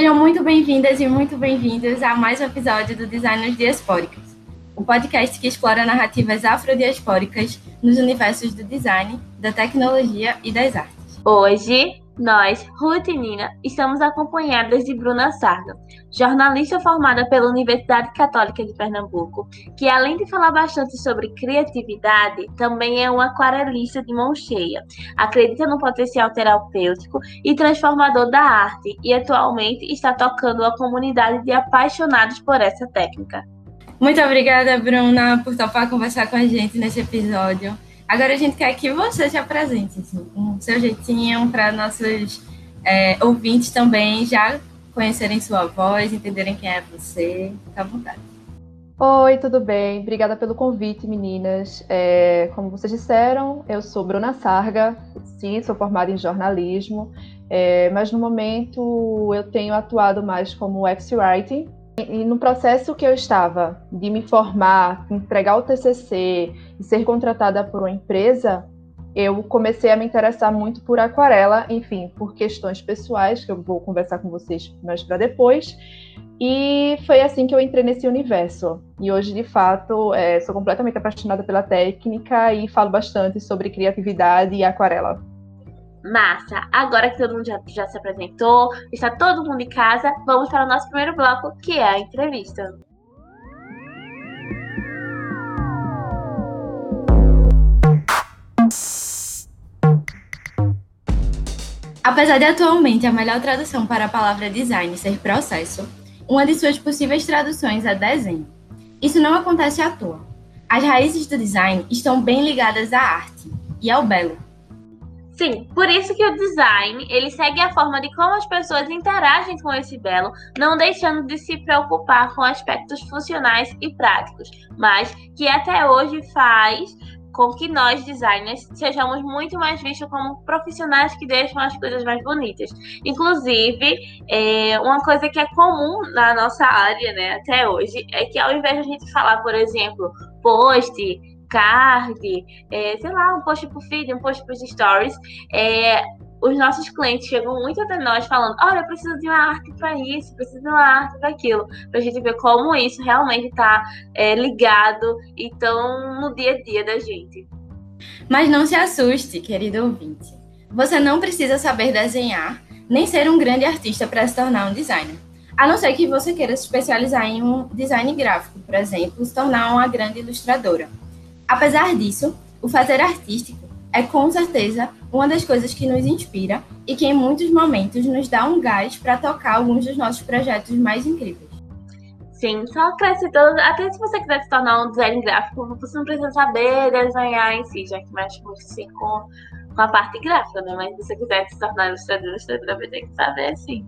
Sejam muito bem-vindas e muito bem-vindos a mais um episódio do Designers Diaspóricos, o um podcast que explora narrativas afrodiaspóricas nos universos do design, da tecnologia e das artes. Hoje nós, Ruth e Nina, estamos acompanhadas de Bruna Sarga, jornalista formada pela Universidade Católica de Pernambuco, que além de falar bastante sobre criatividade, também é uma aquarelista de mão cheia. Acredita no potencial terapêutico e transformador da arte e atualmente está tocando a comunidade de apaixonados por essa técnica. Muito obrigada, Bruna, por topar conversar com a gente nesse episódio. Agora a gente quer que você se apresente, assim, com o seu jeitinho, para nossos é, ouvintes também já conhecerem sua voz, entenderem quem é você. Fica à vontade. Oi, tudo bem? Obrigada pelo convite, meninas. É, como vocês disseram, eu sou Bruna Sarga, sim, sou formada em jornalismo, é, mas no momento eu tenho atuado mais como UX Writing, e no processo que eu estava de me formar, entregar o TCC e ser contratada por uma empresa, eu comecei a me interessar muito por aquarela, enfim, por questões pessoais, que eu vou conversar com vocês mais para depois. E foi assim que eu entrei nesse universo. E hoje, de fato, é, sou completamente apaixonada pela técnica e falo bastante sobre criatividade e aquarela. Massa! Agora que todo mundo já, já se apresentou, está todo mundo em casa, vamos para o nosso primeiro bloco, que é a entrevista. Apesar de atualmente a melhor tradução para a palavra design ser processo, uma de suas possíveis traduções é desenho. Isso não acontece à toa. As raízes do design estão bem ligadas à arte e ao belo, Sim, por isso que o design, ele segue a forma de como as pessoas interagem com esse belo, não deixando de se preocupar com aspectos funcionais e práticos, mas que até hoje faz com que nós, designers, sejamos muito mais vistos como profissionais que deixam as coisas mais bonitas. Inclusive, é, uma coisa que é comum na nossa área, né, até hoje, é que ao invés de a gente falar, por exemplo, post, card, é, sei lá, um post pro feed, um post pros stories, é, os nossos clientes chegam muito até nós falando: olha, eu preciso de uma arte para isso, preciso de uma arte para aquilo, para a gente ver como isso realmente está é, ligado e tão no dia a dia da gente. Mas não se assuste, querido ouvinte. Você não precisa saber desenhar, nem ser um grande artista para se tornar um designer. A não ser que você queira se especializar em um design gráfico, por exemplo, se tornar uma grande ilustradora. Apesar disso, o fazer artístico é com certeza uma das coisas que nos inspira e que em muitos momentos nos dá um gás para tocar alguns dos nossos projetos mais incríveis. Sim, só acrescentando, até se você quiser se tornar um design gráfico, você não precisa saber desenhar em si, já que mexe muito assim com, com a parte gráfica, né? Mas se você quiser se tornar ilustrador, ilustradora vai ter que saber sim.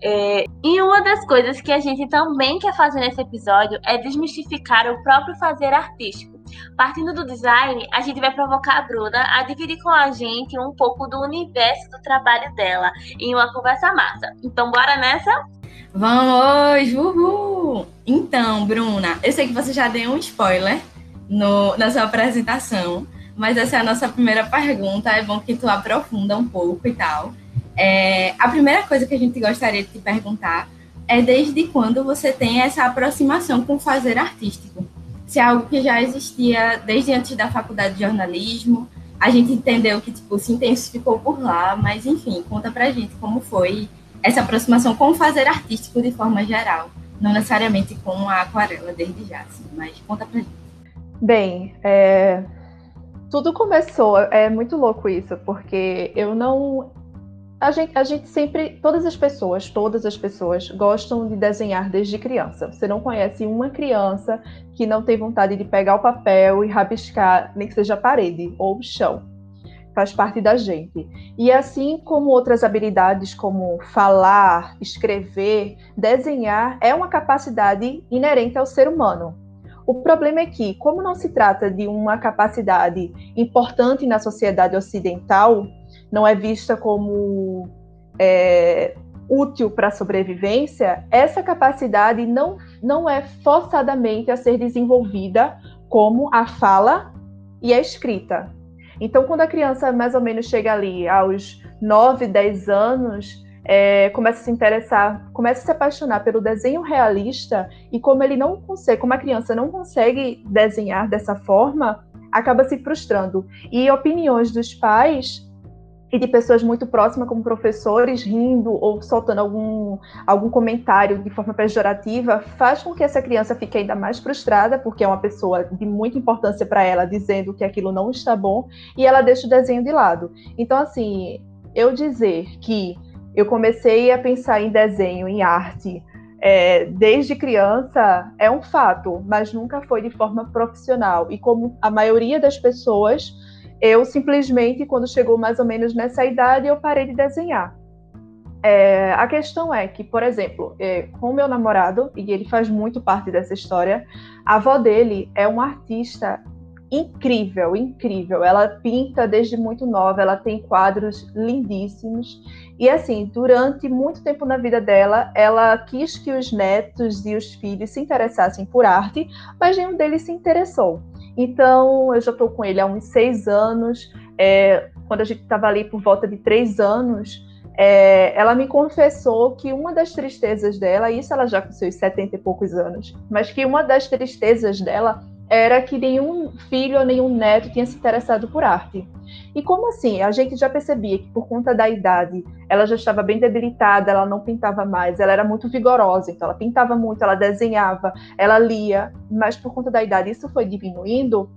É, e uma das coisas que a gente também quer fazer nesse episódio é desmistificar o próprio fazer artístico Partindo do design, a gente vai provocar a Bruna a dividir com a gente um pouco do universo do trabalho dela em uma conversa massa. Então, bora nessa? Vamos! Uhul! Então, Bruna, eu sei que você já deu um spoiler no, na sua apresentação, mas essa é a nossa primeira pergunta. É bom que tu aprofunda um pouco e tal. É, a primeira coisa que a gente gostaria de te perguntar é desde quando você tem essa aproximação com o fazer artístico? Se é algo que já existia desde antes da faculdade de jornalismo. A gente entendeu que tipo, se intensificou por lá, mas enfim, conta pra gente como foi essa aproximação com o fazer artístico de forma geral, não necessariamente com a aquarela desde já, assim, mas conta pra gente. Bem, é... tudo começou, é muito louco isso, porque eu não a gente, a gente sempre, todas as pessoas, todas as pessoas gostam de desenhar desde criança. Você não conhece uma criança que não tem vontade de pegar o papel e rabiscar, nem que seja a parede ou o chão. Faz parte da gente. E assim como outras habilidades, como falar, escrever, desenhar, é uma capacidade inerente ao ser humano. O problema é que, como não se trata de uma capacidade importante na sociedade ocidental, não é vista como é, útil para a sobrevivência, essa capacidade não, não é forçadamente a ser desenvolvida como a fala e a escrita. Então, quando a criança mais ou menos chega ali aos 9, 10 anos, é, começa a se interessar, começa a se apaixonar pelo desenho realista e como ele não consegue, como a criança não consegue desenhar dessa forma, acaba se frustrando. E opiniões dos pais e de pessoas muito próximas, como professores, rindo ou soltando algum, algum comentário de forma pejorativa, faz com que essa criança fique ainda mais frustrada, porque é uma pessoa de muita importância para ela, dizendo que aquilo não está bom, e ela deixa o desenho de lado. Então, assim, eu dizer que eu comecei a pensar em desenho, em arte, é, desde criança é um fato, mas nunca foi de forma profissional. E como a maioria das pessoas, eu simplesmente, quando chegou mais ou menos nessa idade, eu parei de desenhar. É, a questão é que, por exemplo, é, com o meu namorado, e ele faz muito parte dessa história, a avó dele é uma artista incrível, incrível. Ela pinta desde muito nova, ela tem quadros lindíssimos. E assim, durante muito tempo na vida dela, ela quis que os netos e os filhos se interessassem por arte, mas nenhum deles se interessou. Então, eu já estou com ele há uns seis anos. É, quando a gente estava ali por volta de três anos, é, ela me confessou que uma das tristezas dela, isso ela já com seus setenta e poucos anos, mas que uma das tristezas dela era que nenhum filho ou nenhum neto tinha se interessado por arte. E como assim? A gente já percebia que por conta da idade, ela já estava bem debilitada, ela não pintava mais, ela era muito vigorosa, então ela pintava muito, ela desenhava, ela lia, mas por conta da idade isso foi diminuindo.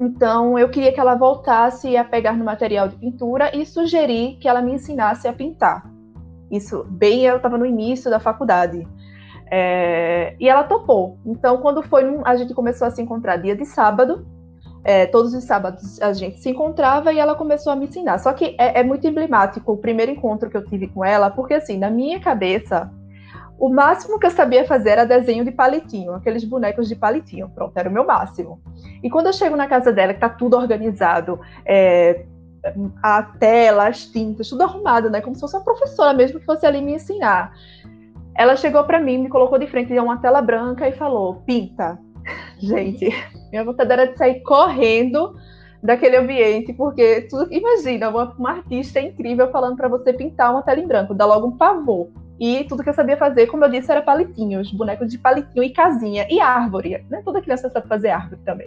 Então eu queria que ela voltasse a pegar no material de pintura e sugeri que ela me ensinasse a pintar. Isso bem eu estava no início da faculdade. É, e ela topou. Então, quando foi, a gente começou a se encontrar dia de sábado. É, todos os sábados a gente se encontrava e ela começou a me ensinar. Só que é, é, muito emblemático o primeiro encontro que eu tive com ela, porque assim, na minha cabeça, o máximo que eu sabia fazer era desenho de palitinho, aqueles bonecos de palitinho. Pronto, era o meu máximo. E quando eu chego na casa dela, que tá tudo organizado, é, a tela, as tintas, tudo arrumado, né? Como se fosse uma professora mesmo que fosse ali me ensinar. Ela chegou para mim, me colocou de frente de uma tela branca e falou: pinta. Gente, minha vontade era de sair correndo daquele ambiente, porque imagina uma, uma artista incrível falando para você pintar uma tela em branco, dá logo um pavor. E tudo que eu sabia fazer, como eu disse, era palitinhos, bonecos de palitinho e casinha e árvore. Né? Toda criança sabe fazer árvore também.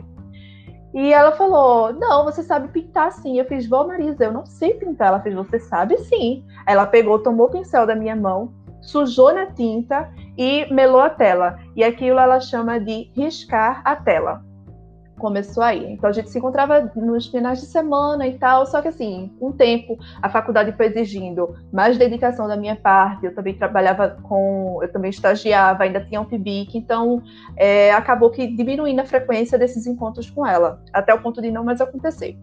E ela falou: Não, você sabe pintar sim. Eu fiz, Vó Marisa, eu não sei pintar. Ela fez, Você sabe sim. Ela pegou, tomou o pincel da minha mão sujou na tinta e melou a tela. E aquilo ela chama de riscar a tela. Começou aí. Então a gente se encontrava nos finais de semana e tal, só que assim, um tempo a faculdade foi exigindo mais dedicação da minha parte. Eu também trabalhava com, eu também estagiava, ainda tinha um PIBIC, então é, acabou que diminuindo a frequência desses encontros com ela, até o ponto de não mais acontecer.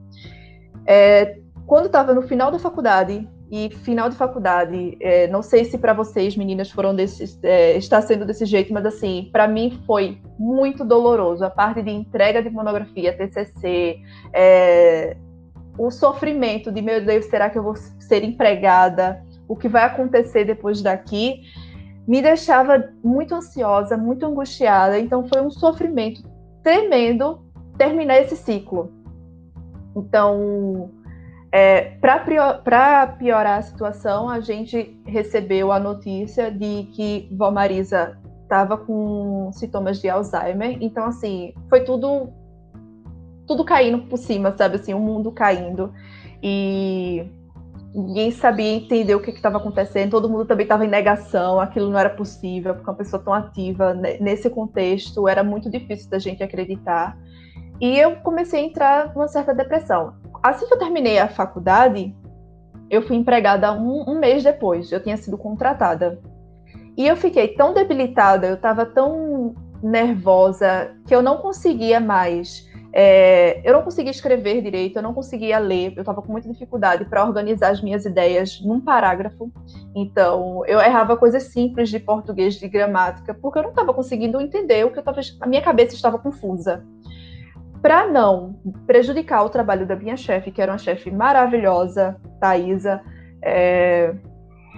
É, quando estava no final da faculdade, e final de faculdade, é, não sei se para vocês, meninas, foram desse, é, está sendo desse jeito, mas assim, para mim foi muito doloroso. A parte de entrega de monografia, TCC, é, o sofrimento de meu Deus, será que eu vou ser empregada? O que vai acontecer depois daqui? Me deixava muito ansiosa, muito angustiada. Então foi um sofrimento tremendo terminar esse ciclo. Então, é, Para piorar a situação, a gente recebeu a notícia de que Vó Marisa estava com sintomas de Alzheimer. Então, assim, foi tudo tudo caindo por cima, sabe? Assim, o mundo caindo. E ninguém sabia entender o que estava acontecendo. Todo mundo também estava em negação. Aquilo não era possível, porque uma pessoa tão ativa nesse contexto era muito difícil da gente acreditar. E eu comecei a entrar numa certa depressão assim que eu terminei a faculdade, eu fui empregada um, um mês depois. Eu tinha sido contratada. E eu fiquei tão debilitada, eu estava tão nervosa que eu não conseguia mais. É, eu não conseguia escrever direito, eu não conseguia ler, eu estava com muita dificuldade para organizar as minhas ideias num parágrafo. Então, eu errava coisas simples de português, de gramática, porque eu não estava conseguindo entender o que eu estava. A minha cabeça estava confusa para não prejudicar o trabalho da minha chefe, que era uma chefe maravilhosa, Thaisa, é,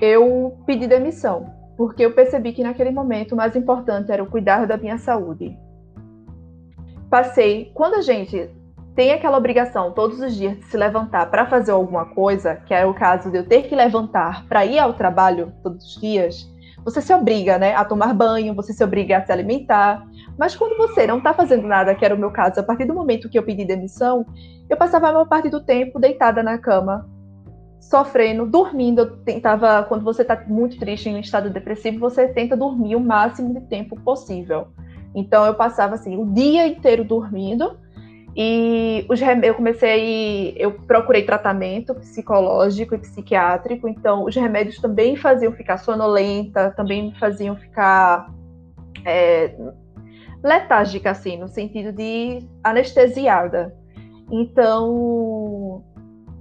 eu pedi demissão, porque eu percebi que naquele momento o mais importante era o cuidar da minha saúde. Passei, quando a gente tem aquela obrigação todos os dias de se levantar para fazer alguma coisa, que é o caso de eu ter que levantar para ir ao trabalho todos os dias, você se obriga, né, a tomar banho, você se obriga a se alimentar. Mas quando você não está fazendo nada, que era o meu caso, a partir do momento que eu pedi demissão, eu passava a maior parte do tempo deitada na cama, sofrendo, dormindo. Eu tentava, quando você está muito triste em um estado depressivo, você tenta dormir o máximo de tempo possível. Então eu passava assim o dia inteiro dormindo e os eu comecei, eu procurei tratamento psicológico e psiquiátrico, então os remédios também faziam ficar sonolenta, também me faziam ficar é, letárgica, assim, no sentido de anestesiada. Então,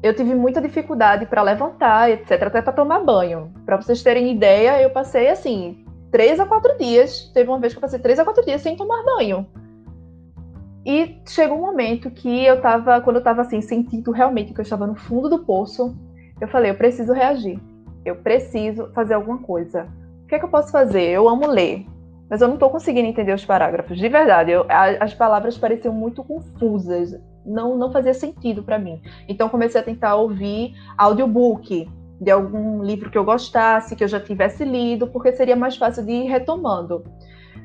eu tive muita dificuldade para levantar, etc., até para tomar banho. Para vocês terem ideia, eu passei assim, três a quatro dias. Teve uma vez que eu passei três a quatro dias sem tomar banho. E chegou um momento que eu tava, quando eu tava assim, sentindo realmente que eu estava no fundo do poço, eu falei, eu preciso reagir. Eu preciso fazer alguma coisa. O que é que eu posso fazer? Eu amo ler, mas eu não estou conseguindo entender os parágrafos. De verdade, eu, as palavras pareciam muito confusas. Não, não fazia sentido para mim. Então comecei a tentar ouvir audiobook de algum livro que eu gostasse, que eu já tivesse lido, porque seria mais fácil de ir retomando.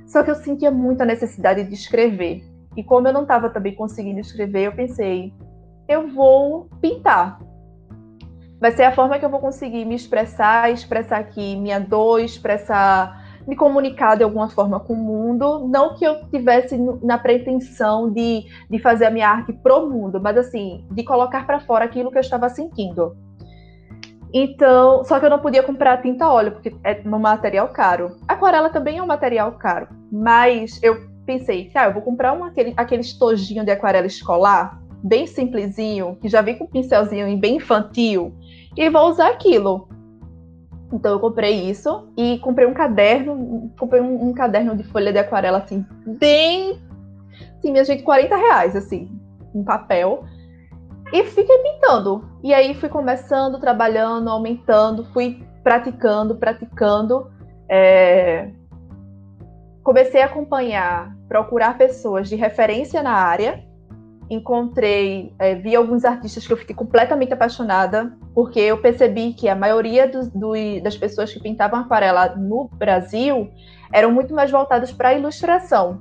Só que eu sentia muita necessidade de escrever. E como eu não estava também conseguindo escrever, eu pensei, eu vou pintar. Vai ser a forma que eu vou conseguir me expressar, expressar aqui minha dor, expressar, me comunicar de alguma forma com o mundo. Não que eu tivesse na pretensão de, de fazer a minha arte pro mundo, mas assim, de colocar para fora aquilo que eu estava sentindo. Então, só que eu não podia comprar tinta óleo, porque é um material caro. Aquarela também é um material caro, mas eu pensei, ah, eu vou comprar um, aquele, aquele estojinho de aquarela escolar, bem simplesinho, que já vem com um pincelzinho bem infantil, e vou usar aquilo. Então eu comprei isso e comprei um caderno, comprei um, um caderno de folha de aquarela, assim, bem. Assim, minha gente, 40 reais, assim, em papel. E fiquei pintando. E aí fui começando, trabalhando, aumentando, fui praticando, praticando. É comecei a acompanhar, procurar pessoas de referência na área. Encontrei, é, vi alguns artistas que eu fiquei completamente apaixonada, porque eu percebi que a maioria do, das pessoas que pintavam aquarela no Brasil eram muito mais voltadas para a ilustração.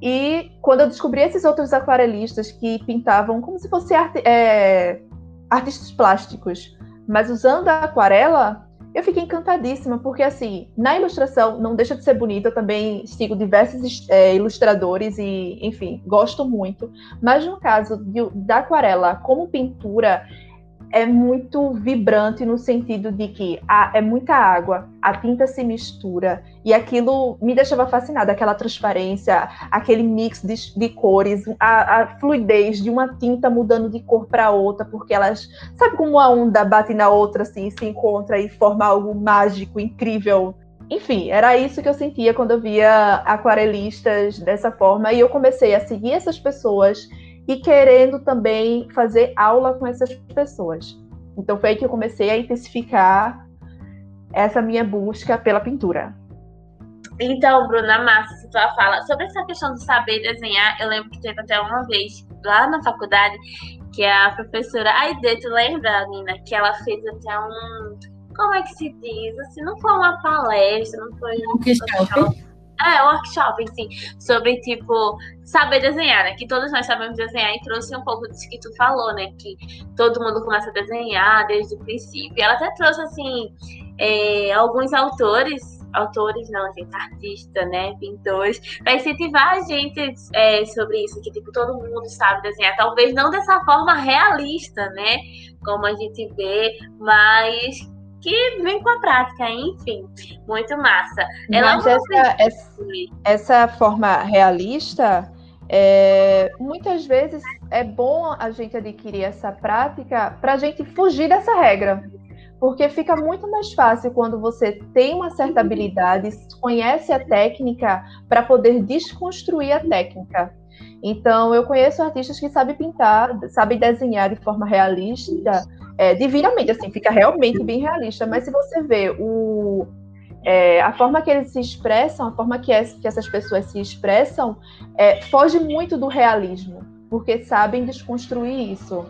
E quando eu descobri esses outros aquarelistas que pintavam como se fossem é, artistas plásticos, mas usando a aquarela, eu fiquei encantadíssima, porque assim, na ilustração não deixa de ser bonita, eu também sigo diversos é, ilustradores e, enfim, gosto muito. Mas no caso de, da aquarela como pintura, é muito vibrante no sentido de que a, é muita água, a tinta se mistura e aquilo me deixava fascinada, aquela transparência, aquele mix de, de cores, a, a, fluidez de uma tinta mudando de cor para outra, porque elas, sabe como uma onda bate na outra assim, se encontra e forma algo mágico, incrível. Enfim, era isso que eu sentia quando eu via aquarelistas dessa forma e eu comecei a seguir essas pessoas e querendo também fazer aula com essas pessoas. Então foi aí que eu comecei a intensificar essa minha busca pela pintura. Então, Bruna, massa se tu fala sobre essa questão de saber desenhar. Eu lembro que teve até uma vez lá na faculdade que a professora Aide, tu lembra, Nina, que ela fez até um. Como é que se diz? Assim, não foi uma palestra, não foi um. workshop. É, workshop, sim, sobre, tipo, saber desenhar, né? Que todos nós sabemos desenhar e trouxe um pouco disso que tu falou, né? Que todo mundo começa a desenhar desde o princípio. Ela até trouxe, assim, é, alguns autores, autores não, gente, artista, né? Pintores, para incentivar a gente é, sobre isso, que, tipo, todo mundo sabe desenhar. Talvez não dessa forma realista, né? Como a gente vê, mas que vem com a prática, enfim, muito massa. Ela Mas essa, essa, essa, forma realista, é, muitas vezes é bom a gente adquirir essa prática para a gente fugir dessa regra. Porque fica muito mais fácil quando você tem uma certa habilidade, conhece a técnica, para poder desconstruir a técnica. Então, eu conheço artistas que sabem pintar, sabem desenhar de forma realista, é, divinamente, assim, fica realmente bem realista. Mas se você vê o, é, a forma que eles se expressam, a forma que, que essas pessoas se expressam, é, foge muito do realismo. porque sabem desconstruir isso.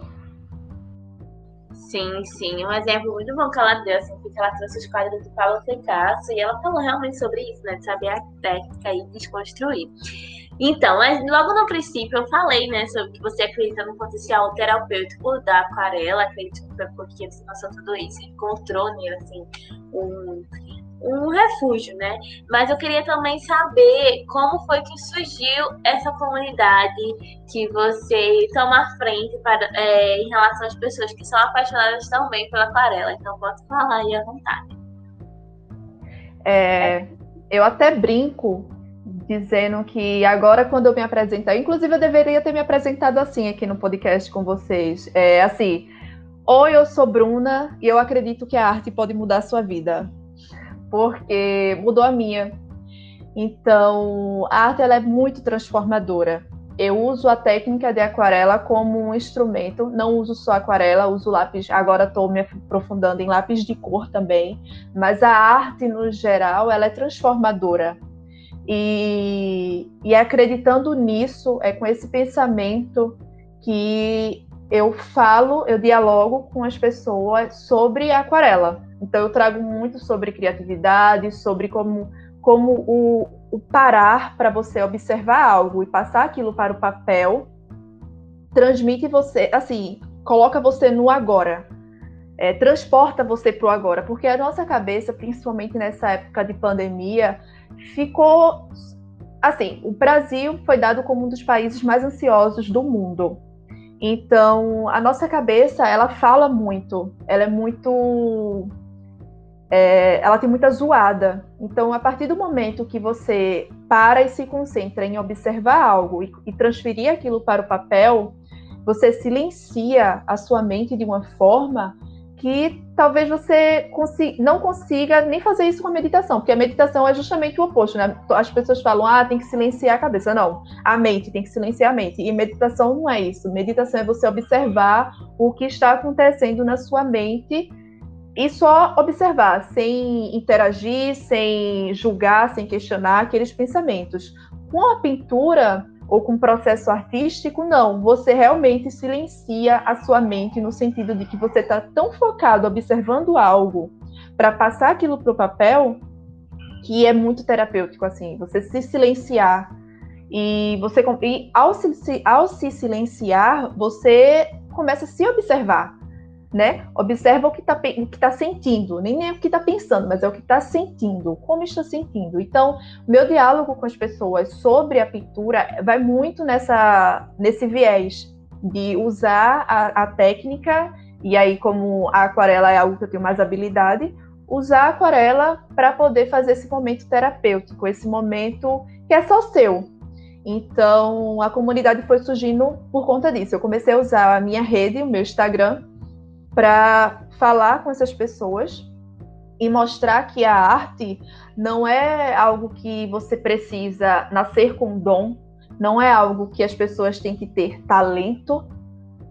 Sim, sim. Um exemplo muito bom que ela deu, assim, que ela trouxe os quadros do Paulo Picasso e ela falou realmente sobre isso, né? De saber a técnica e desconstruir. Então, mas logo no princípio eu falei, né, sobre que você acredita no potencial terapêutico da aquarela, acredito que foi porque você passou tudo isso, encontrou nele, assim, um, um refúgio, né? Mas eu queria também saber como foi que surgiu essa comunidade que você toma frente para, é, em relação às pessoas que são apaixonadas também pela aquarela. Então, pode falar aí à vontade. É, eu até brinco dizendo que agora, quando eu me apresentar, inclusive eu deveria ter me apresentado assim aqui no podcast com vocês. É assim. Oi, eu sou Bruna e eu acredito que a arte pode mudar a sua vida porque mudou a minha. Então, a arte ela é muito transformadora. Eu uso a técnica de aquarela como um instrumento, não uso só aquarela, uso lápis. Agora estou me aprofundando em lápis de cor também, mas a arte no geral ela é transformadora. E, e acreditando nisso, é com esse pensamento que eu falo, eu dialogo com as pessoas sobre aquarela. Então eu trago muito sobre criatividade, sobre como, como o, o parar para você observar algo e passar aquilo para o papel transmite você, assim, coloca você no agora. É, transporta você para o agora, porque a nossa cabeça, principalmente nessa época de pandemia, ficou assim. O Brasil foi dado como um dos países mais ansiosos do mundo. Então, a nossa cabeça, ela fala muito, ela é muito é, ela tem muita zoada. Então, a partir do momento que você para e se concentra em observar algo e, e transferir aquilo para o papel, você silencia a sua mente de uma forma que talvez você consiga, não consiga nem fazer isso com a meditação, porque a meditação é justamente o oposto, né? As pessoas falam, ah, tem que silenciar a cabeça. Não, a mente tem que silenciar a mente. E meditação não é isso. Meditação é você observar o que está acontecendo na sua mente e só observar, sem interagir, sem julgar, sem questionar aqueles pensamentos. Com a pintura ou com processo artístico, não. Você realmente silencia a sua mente no sentido de que você está tão focado observando algo para passar aquilo para o papel que é muito terapêutico assim. Você se silenciar e você e ao se, ao se silenciar você começa a se observar né? Observa o que está tá sentindo, nem é o que está pensando, mas é o que está sentindo, como está sentindo. Então, meu diálogo com as pessoas sobre a pintura vai muito nessa, nesse viés de usar a, a técnica, e aí, como a aquarela é algo que eu tenho mais habilidade, usar a aquarela para poder fazer esse momento terapêutico, esse momento que é só seu. Então, a comunidade foi surgindo por conta disso. Eu comecei a usar a minha rede, o meu Instagram, para falar com essas pessoas e mostrar que a arte não é algo que você precisa nascer com dom, não é algo que as pessoas têm que ter talento,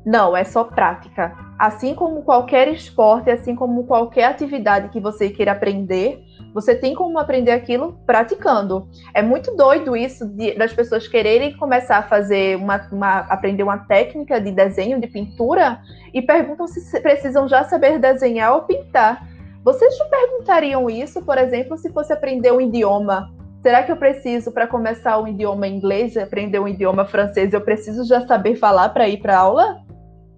não, é só prática. Assim como qualquer esporte, assim como qualquer atividade que você queira aprender, você tem como aprender aquilo praticando. É muito doido isso de, das pessoas quererem começar a fazer uma, uma, aprender uma técnica de desenho, de pintura, e perguntam se precisam já saber desenhar ou pintar. Vocês não perguntariam isso, por exemplo, se fosse aprender um idioma? Será que eu preciso, para começar um idioma inglês, aprender um idioma francês, eu preciso já saber falar para ir para aula?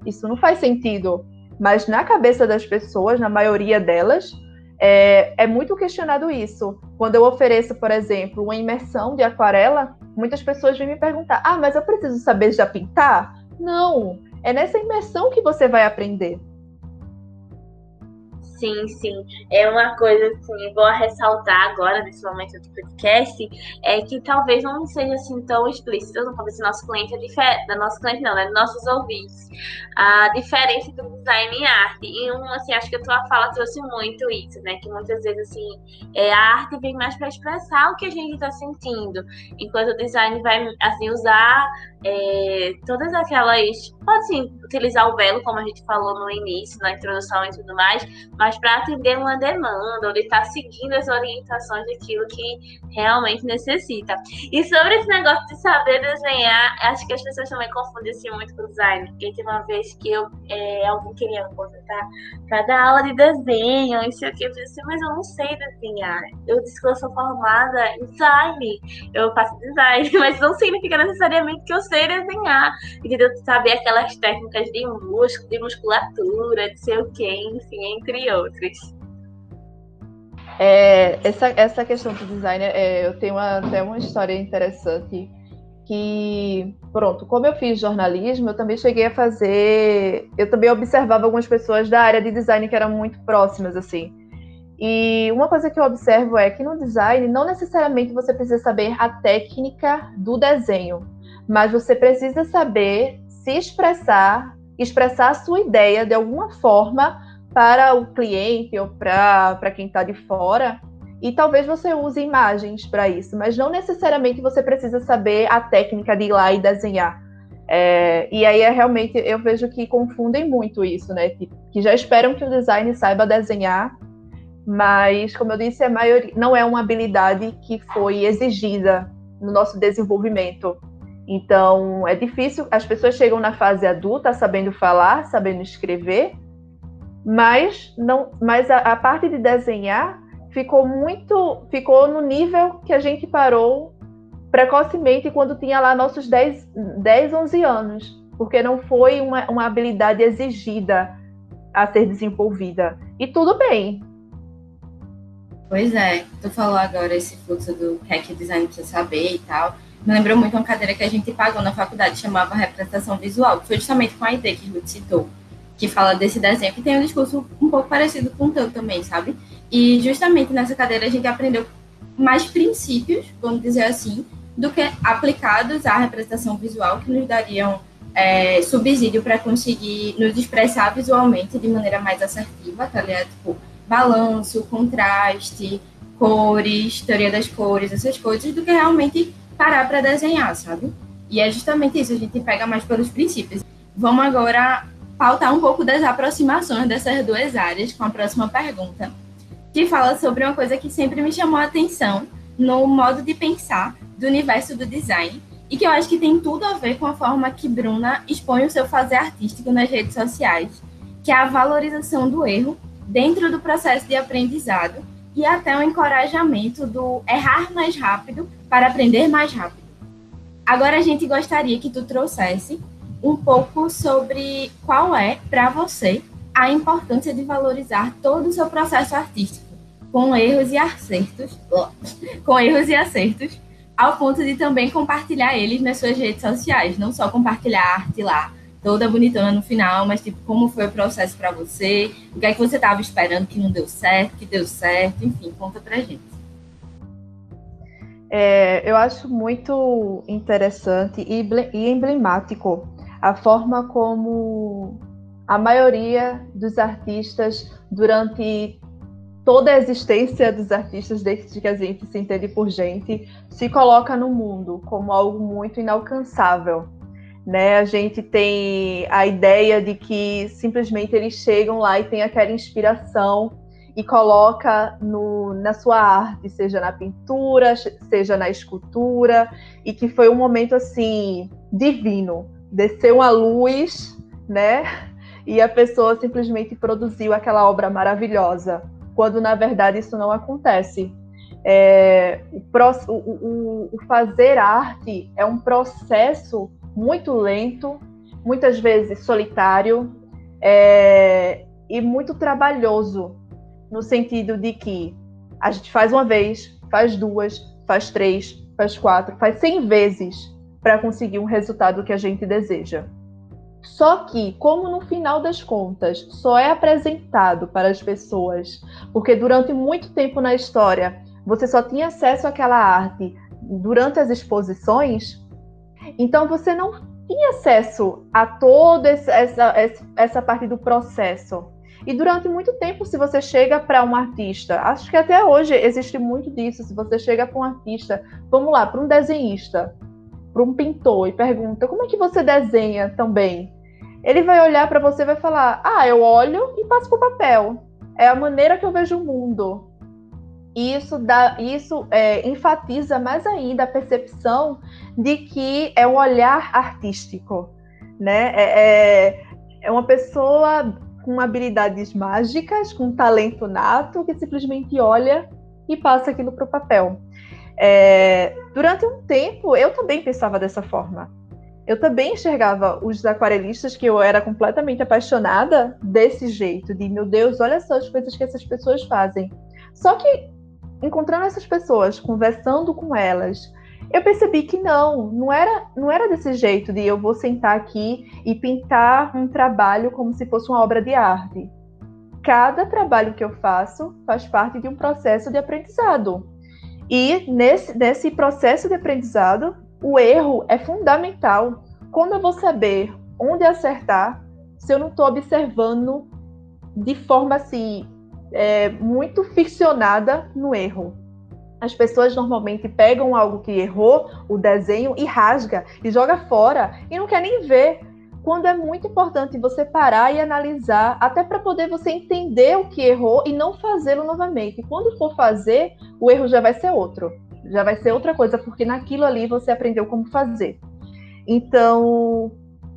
Isso não faz sentido. Mas na cabeça das pessoas, na maioria delas, é, é, muito questionado isso. Quando eu ofereço, por exemplo, uma imersão de aquarela, muitas pessoas vêm me perguntar: ah, mas eu preciso saber já pintar? Não, é nessa imersão que você vai aprender. Sim, sim. É uma coisa assim, vou ressaltar agora, nesse momento do podcast, é que talvez não seja assim tão explícito cabeça do nosso cliente, a da nosso cliente não, né? Nossos ouvintes. A diferença do design e arte. E um, assim, acho que a tua fala trouxe muito isso, né? Que muitas vezes, assim, é, a arte vem mais para expressar o que a gente está sentindo, enquanto o design vai, assim, usar é, todas aquelas. Pode sim, utilizar o Belo, como a gente falou no início, na introdução e tudo mais, mas para atender uma demanda, ou ele está seguindo as orientações daquilo que realmente necessita. E sobre esse negócio de saber desenhar, acho que as pessoas também confundem assim, muito com design, porque teve uma vez que eu, é, alguém queria me contratar para dar aula de desenho, isso aqui, eu disse, assim, mas eu não sei desenhar. Eu disse que eu sou formada em design, eu faço design, mas não significa necessariamente que eu sei desenhar, entendeu? Saber aquelas técnicas de músculo, de musculatura, de sei o quê, enfim, entre outros. É, essa, essa questão do design, é, eu tenho uma, até uma história interessante que, pronto, como eu fiz jornalismo, eu também cheguei a fazer, eu também observava algumas pessoas da área de design que eram muito próximas, assim. E uma coisa que eu observo é que no design, não necessariamente você precisa saber a técnica do desenho, mas você precisa saber se expressar, expressar a sua ideia de alguma forma para o cliente ou para quem está de fora e talvez você use imagens para isso, mas não necessariamente você precisa saber a técnica de ir lá e desenhar. É, e aí é realmente eu vejo que confundem muito isso, né? Que, que, já esperam que o design saiba desenhar, mas como eu disse, maioria não é uma habilidade que foi exigida no nosso desenvolvimento. Então é difícil. As pessoas chegam na fase adulta sabendo falar, sabendo escrever, mas não, mas a, a parte de desenhar ficou muito, ficou no nível que a gente parou precocemente quando tinha lá nossos 10, 10 11 anos, porque não foi uma, uma habilidade exigida a ser desenvolvida. E tudo bem. Pois é, tu falou agora esse fluxo do o design precisa saber e tal. Me lembrou muito uma cadeira que a gente pagou na faculdade, chamava representação visual, que foi justamente com a ideia que Ruth citou, que fala desse desenho, que tem um discurso um pouco parecido com o teu também, sabe? E justamente nessa cadeira a gente aprendeu mais princípios, vamos dizer assim, do que aplicados à representação visual que nos dariam é, subsídio para conseguir nos expressar visualmente de maneira mais assertiva, tá ligado? Tipo, balanço, contraste, cores, teoria das cores, essas coisas, do que realmente parar para desenhar, sabe? E é justamente isso, a gente pega mais pelos princípios. Vamos agora pautar um pouco das aproximações dessas duas áreas com a próxima pergunta que fala sobre uma coisa que sempre me chamou a atenção no modo de pensar do universo do design e que eu acho que tem tudo a ver com a forma que Bruna expõe o seu fazer artístico nas redes sociais, que é a valorização do erro dentro do processo de aprendizado e até o encorajamento do errar mais rápido para aprender mais rápido. Agora a gente gostaria que tu trouxesse um pouco sobre qual é para você a importância de valorizar todo o seu processo artístico, com erros e acertos, com erros e acertos, ao ponto de também compartilhar eles nas suas redes sociais, não só compartilhar a arte lá, toda bonitona no final, mas tipo, como foi o processo para você, o que é que você estava esperando que não deu certo, que deu certo, enfim, conta pra gente. É, eu acho muito interessante e emblemático a forma como a maioria dos artistas, durante toda a existência dos artistas, desde que a gente se entende por gente, se coloca no mundo como algo muito inalcançável. Né? A gente tem a ideia de que simplesmente eles chegam lá e têm aquela inspiração e coloca no, na sua arte, seja na pintura, seja na escultura, e que foi um momento assim divino, desceu a luz, né? e a pessoa simplesmente produziu aquela obra maravilhosa, quando na verdade isso não acontece. É, o, o, o, fazer arte é um processo muito lento, muitas vezes solitário é, e muito trabalhoso, no sentido de que a gente faz uma vez, faz duas, faz três, faz quatro, faz cem vezes para conseguir um resultado que a gente deseja. Só que, como no final das contas só é apresentado para as pessoas, porque durante muito tempo na história você só tinha acesso àquela arte durante as exposições, então você não tinha acesso a toda essa, essa parte do processo. E durante muito tempo, se você chega para um artista, acho que até hoje existe muito disso, se você chega para um artista, vamos lá, para um desenhista, para um pintor e pergunta como é que você desenha também. ele vai olhar para você e vai falar: Ah, eu olho e passo para o papel. É a maneira que eu vejo o mundo. E isso, dá, isso é, enfatiza mais ainda a percepção de que é um olhar artístico. Né? É, é, é uma pessoa com habilidades mágicas, com talento nato, que simplesmente olha e passa aquilo para o papel. É, durante um tempo, eu também pensava dessa forma. Eu também enxergava os aquarelistas que eu era completamente apaixonada desse jeito, de meu Deus, olha só as coisas que essas pessoas fazem. Só que encontrando essas pessoas, conversando com elas, eu percebi que não, não era, não era desse jeito de eu vou sentar aqui e pintar um trabalho como se fosse uma obra de arte. Cada trabalho que eu faço faz parte de um processo de aprendizado. E nesse, nesse processo de aprendizado, o erro é fundamental. Como eu vou saber onde acertar se eu não estou observando de forma assim é, muito ficcionada no erro? As pessoas normalmente pegam algo que errou, o desenho, e rasga e joga fora e não quer nem ver. Quando é muito importante você parar e analisar, até para poder você entender o que errou e não fazê-lo novamente. Quando for fazer, o erro já vai ser outro, já vai ser outra coisa, porque naquilo ali você aprendeu como fazer. Então,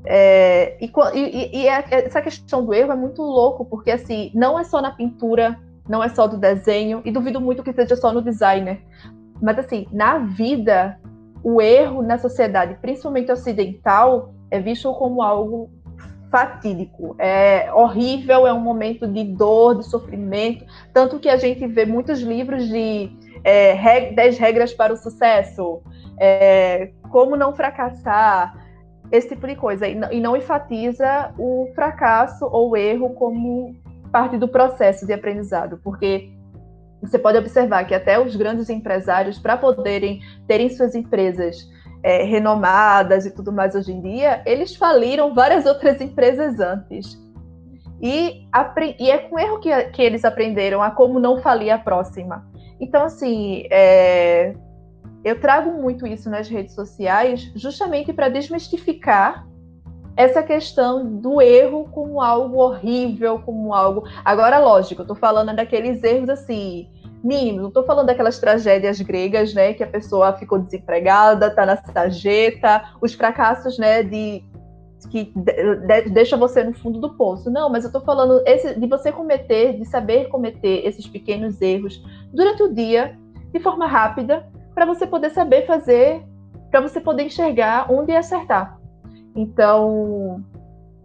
é, e, e, e, essa questão do erro é muito louco, porque assim, não é só na pintura, não é só do desenho, e duvido muito que seja só no designer. Mas assim, na vida, o erro na sociedade, principalmente ocidental, é visto como algo fatídico, é horrível, é um momento de dor, de sofrimento, tanto que a gente vê muitos livros de é, 10 regras para o sucesso, é, como não fracassar, esse tipo de coisa, e não, e não enfatiza o fracasso ou o erro como parte do processo de aprendizado, porque você pode observar que até os grandes empresários, para poderem terem suas empresas é, renomadas e tudo mais hoje em dia, eles faliram várias outras empresas antes. E, e é com erro que, que, eles aprenderam a como não falir a próxima. Então, assim, é, eu trago muito isso nas redes sociais justamente para desmistificar essa questão do erro como algo horrível, como algo. Agora, lógico, eu estou falando daqueles erros assim, mínimos, não estou falando daquelas tragédias gregas, né, que a pessoa ficou desempregada, está na sarjeta, os fracassos, né, de que de, deixa você no fundo do poço. Não, mas eu estou falando esse, de você cometer, de saber cometer esses pequenos erros durante o dia, de forma rápida, para você poder saber fazer, para você poder enxergar onde acertar. Então,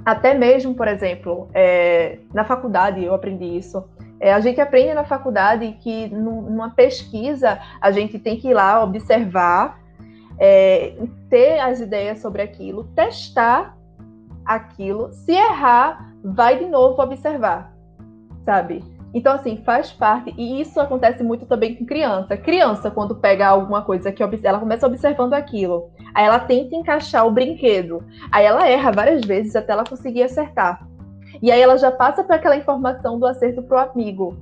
até mesmo, por exemplo, é, na faculdade eu aprendi isso. É, a gente aprende na faculdade que numa pesquisa a gente tem que ir lá observar, é, ter as ideias sobre aquilo, testar aquilo. Se errar, vai de novo observar, sabe? Então, assim, faz parte, e isso acontece muito também com criança. Criança, quando pega alguma coisa que ela começa observando aquilo, aí ela tenta encaixar o brinquedo, aí ela erra várias vezes até ela conseguir acertar. E aí ela já passa para aquela informação do acerto para o amigo.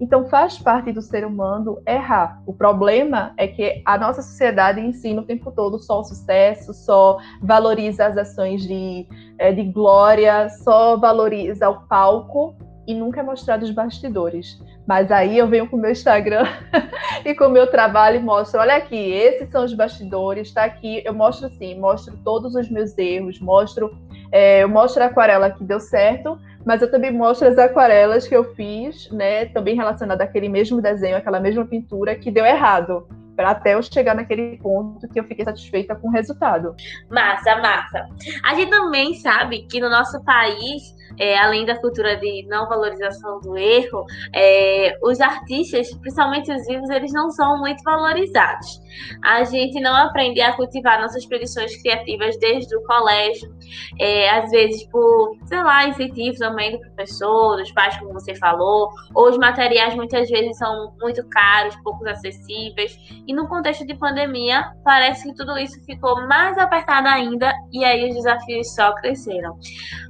Então, faz parte do ser humano errar. O problema é que a nossa sociedade ensina o tempo todo só o sucesso, só valoriza as ações de, eh, de glória, só valoriza o palco e nunca é mostrado os bastidores. Mas aí eu venho com o meu Instagram e com o meu trabalho e mostro, olha aqui, esses são os bastidores, está aqui, eu mostro assim, mostro todos os meus erros, mostro, é, eu mostro a aquarela que deu certo, mas eu também mostro as aquarelas que eu fiz, né, também relacionada àquele mesmo desenho, aquela mesma pintura que deu errado até eu chegar naquele ponto que eu fiquei satisfeita com o resultado. Massa, massa. A gente também sabe que no nosso país é, além da cultura de não valorização do erro, é, os artistas, principalmente os vivos, eles não são muito valorizados. A gente não aprende a cultivar nossas predições criativas desde o colégio, é, às vezes por, sei lá, incentivo também do professor, dos pais, como você falou, ou os materiais muitas vezes são muito caros, poucos acessíveis, e no contexto de pandemia, parece que tudo isso ficou mais apertado ainda, e aí os desafios só cresceram.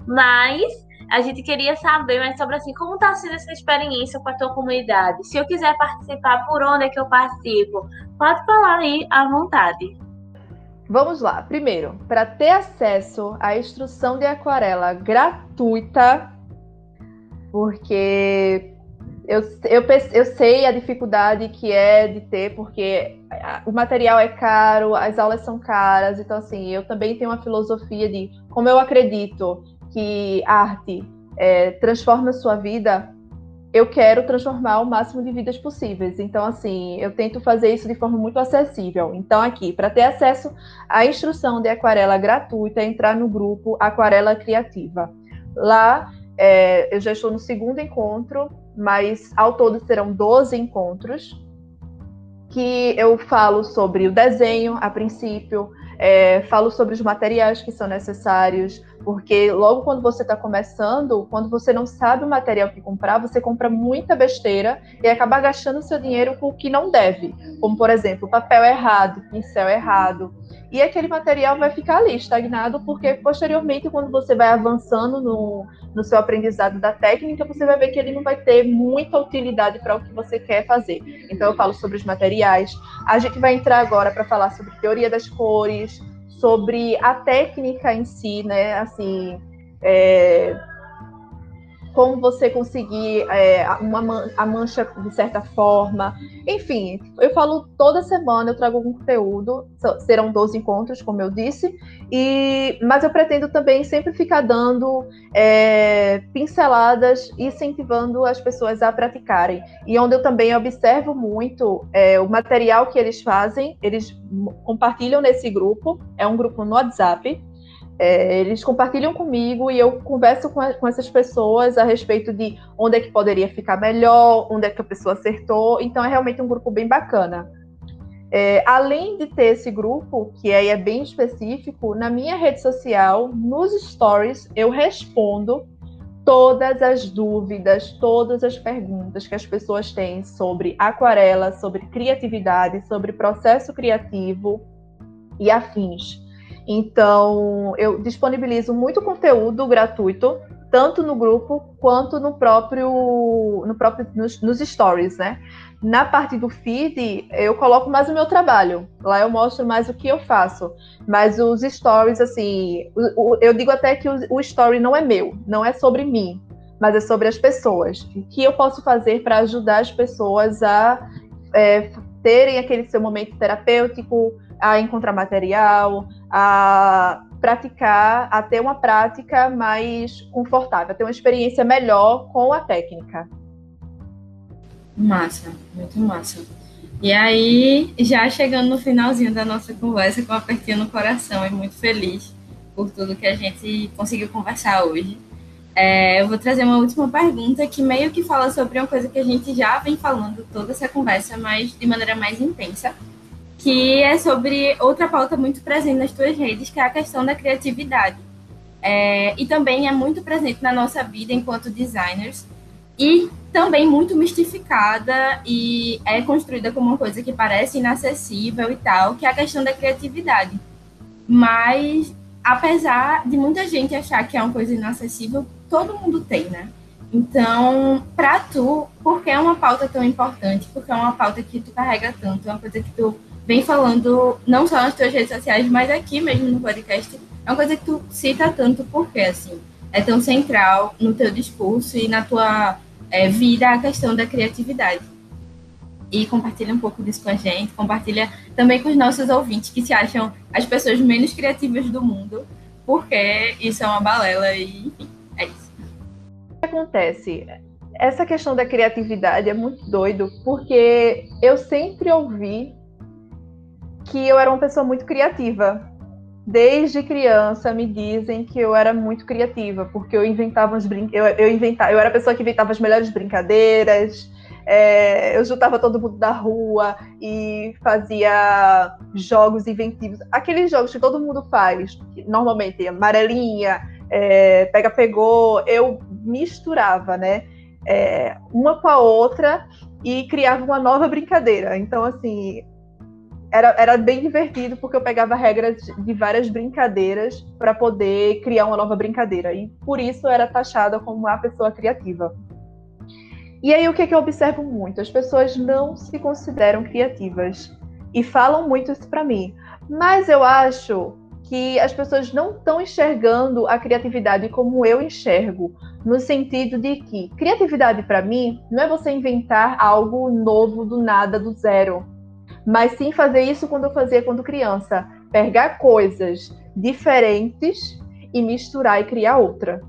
Mas a gente queria saber mais sobre assim, como está sendo essa experiência com a tua comunidade. Se eu quiser participar, por onde é que eu participo? Pode falar aí à vontade. Vamos lá. Primeiro, para ter acesso à instrução de aquarela gratuita, porque eu, eu, eu sei a dificuldade que é de ter, porque o material é caro, as aulas são caras, então assim, eu também tenho uma filosofia de como eu acredito que arte é, transforma a sua vida, eu quero transformar o máximo de vidas possíveis. Então, assim, eu tento fazer isso de forma muito acessível. Então, aqui, para ter acesso à instrução de aquarela gratuita, entrar no grupo Aquarela Criativa. Lá, é, eu já estou no segundo encontro, mas ao todo serão 12 encontros, que eu falo sobre o desenho, a princípio, é, falo sobre os materiais que são necessários, porque logo quando você está começando, quando você não sabe o material que comprar, você compra muita besteira e acaba gastando seu dinheiro com o que não deve. Como, por exemplo, papel errado, pincel errado. E aquele material vai ficar ali, estagnado, porque posteriormente, quando você vai avançando no, no seu aprendizado da técnica, você vai ver que ele não vai ter muita utilidade para o que você quer fazer. Então, eu falo sobre os materiais. A gente vai entrar agora para falar sobre teoria das cores, sobre a técnica em si, né? Assim, é, como você conseguir é, uma, a mancha de certa forma. Enfim, eu falo toda semana, eu trago algum conteúdo, serão 12 encontros, como eu disse, e, mas eu pretendo também sempre ficar dando é, pinceladas incentivando as pessoas a praticarem. E onde eu também observo muito é, o material que eles fazem, eles compartilham nesse grupo, é um grupo no WhatsApp, é, eles compartilham comigo e eu converso com, a, com, essas pessoas a respeito de onde é que poderia ficar melhor, onde é que a pessoa acertou. Então é realmente um grupo bem bacana. É, além de ter esse grupo, que aí é bem específico, na minha rede social, nos stories, eu respondo todas as dúvidas, todas as perguntas que as pessoas têm sobre aquarela, sobre criatividade, sobre processo criativo e afins. Então, eu disponibilizo muito conteúdo gratuito, tanto no grupo quanto no próprio, no próprio nos, nos stories, né? Na parte do feed, eu coloco mais o meu trabalho. Lá eu mostro mais o que eu faço. Mas os stories, assim, o, o, eu digo até que o, o story não é meu, não é sobre mim, mas é sobre as pessoas. O que eu posso fazer para ajudar as pessoas a é, terem aquele seu momento terapêutico, a encontrar material, a praticar, a ter uma prática mais confortável, a ter uma experiência melhor com a técnica. Massa, muito massa. E aí, já chegando no finalzinho da nossa conversa, com um apertinho no coração e muito feliz por tudo que a gente conseguiu conversar hoje. É, eu vou trazer uma última pergunta que meio que fala sobre uma coisa que a gente já vem falando toda essa conversa, mas de maneira mais intensa, que é sobre outra pauta muito presente nas tuas redes, que é a questão da criatividade. É, e também é muito presente na nossa vida enquanto designers, e também muito mistificada e é construída como uma coisa que parece inacessível e tal, que é a questão da criatividade. Mas, apesar de muita gente achar que é uma coisa inacessível, todo mundo tem, né? Então, para tu, por que é uma pauta tão importante? Porque é uma pauta que tu carrega tanto, é uma coisa que tu vem falando não só nas tuas redes sociais, mas aqui mesmo no podcast. É uma coisa que tu cita tanto porque, assim, é tão central no teu discurso e na tua é, vida a questão da criatividade. E compartilha um pouco disso com a gente, compartilha também com os nossos ouvintes que se acham as pessoas menos criativas do mundo, porque isso é uma balela e, enfim, é isso. O que acontece? Essa questão da criatividade é muito doido, porque eu sempre ouvi que eu era uma pessoa muito criativa. Desde criança me dizem que eu era muito criativa, porque eu inventava uns brin... eu, eu inventava, eu era a pessoa que inventava as melhores brincadeiras, é, eu juntava todo mundo da rua e fazia jogos inventivos. Aqueles jogos que todo mundo faz, normalmente amarelinha, é, pega-pegou, eu misturava, né? É, uma com a outra e criava uma nova brincadeira. Então, assim, era, era bem divertido porque eu pegava regras de várias brincadeiras para poder criar uma nova brincadeira. E por isso era taxada como uma pessoa criativa. E aí o que, é que eu observo muito? As pessoas não se consideram criativas e falam muito isso para mim. Mas eu acho que as pessoas não estão enxergando a criatividade como eu enxergo, no sentido de que criatividade para mim não é você inventar algo novo do nada, do zero, mas sim fazer isso quando eu fazia quando criança, pegar coisas diferentes e misturar e criar outra.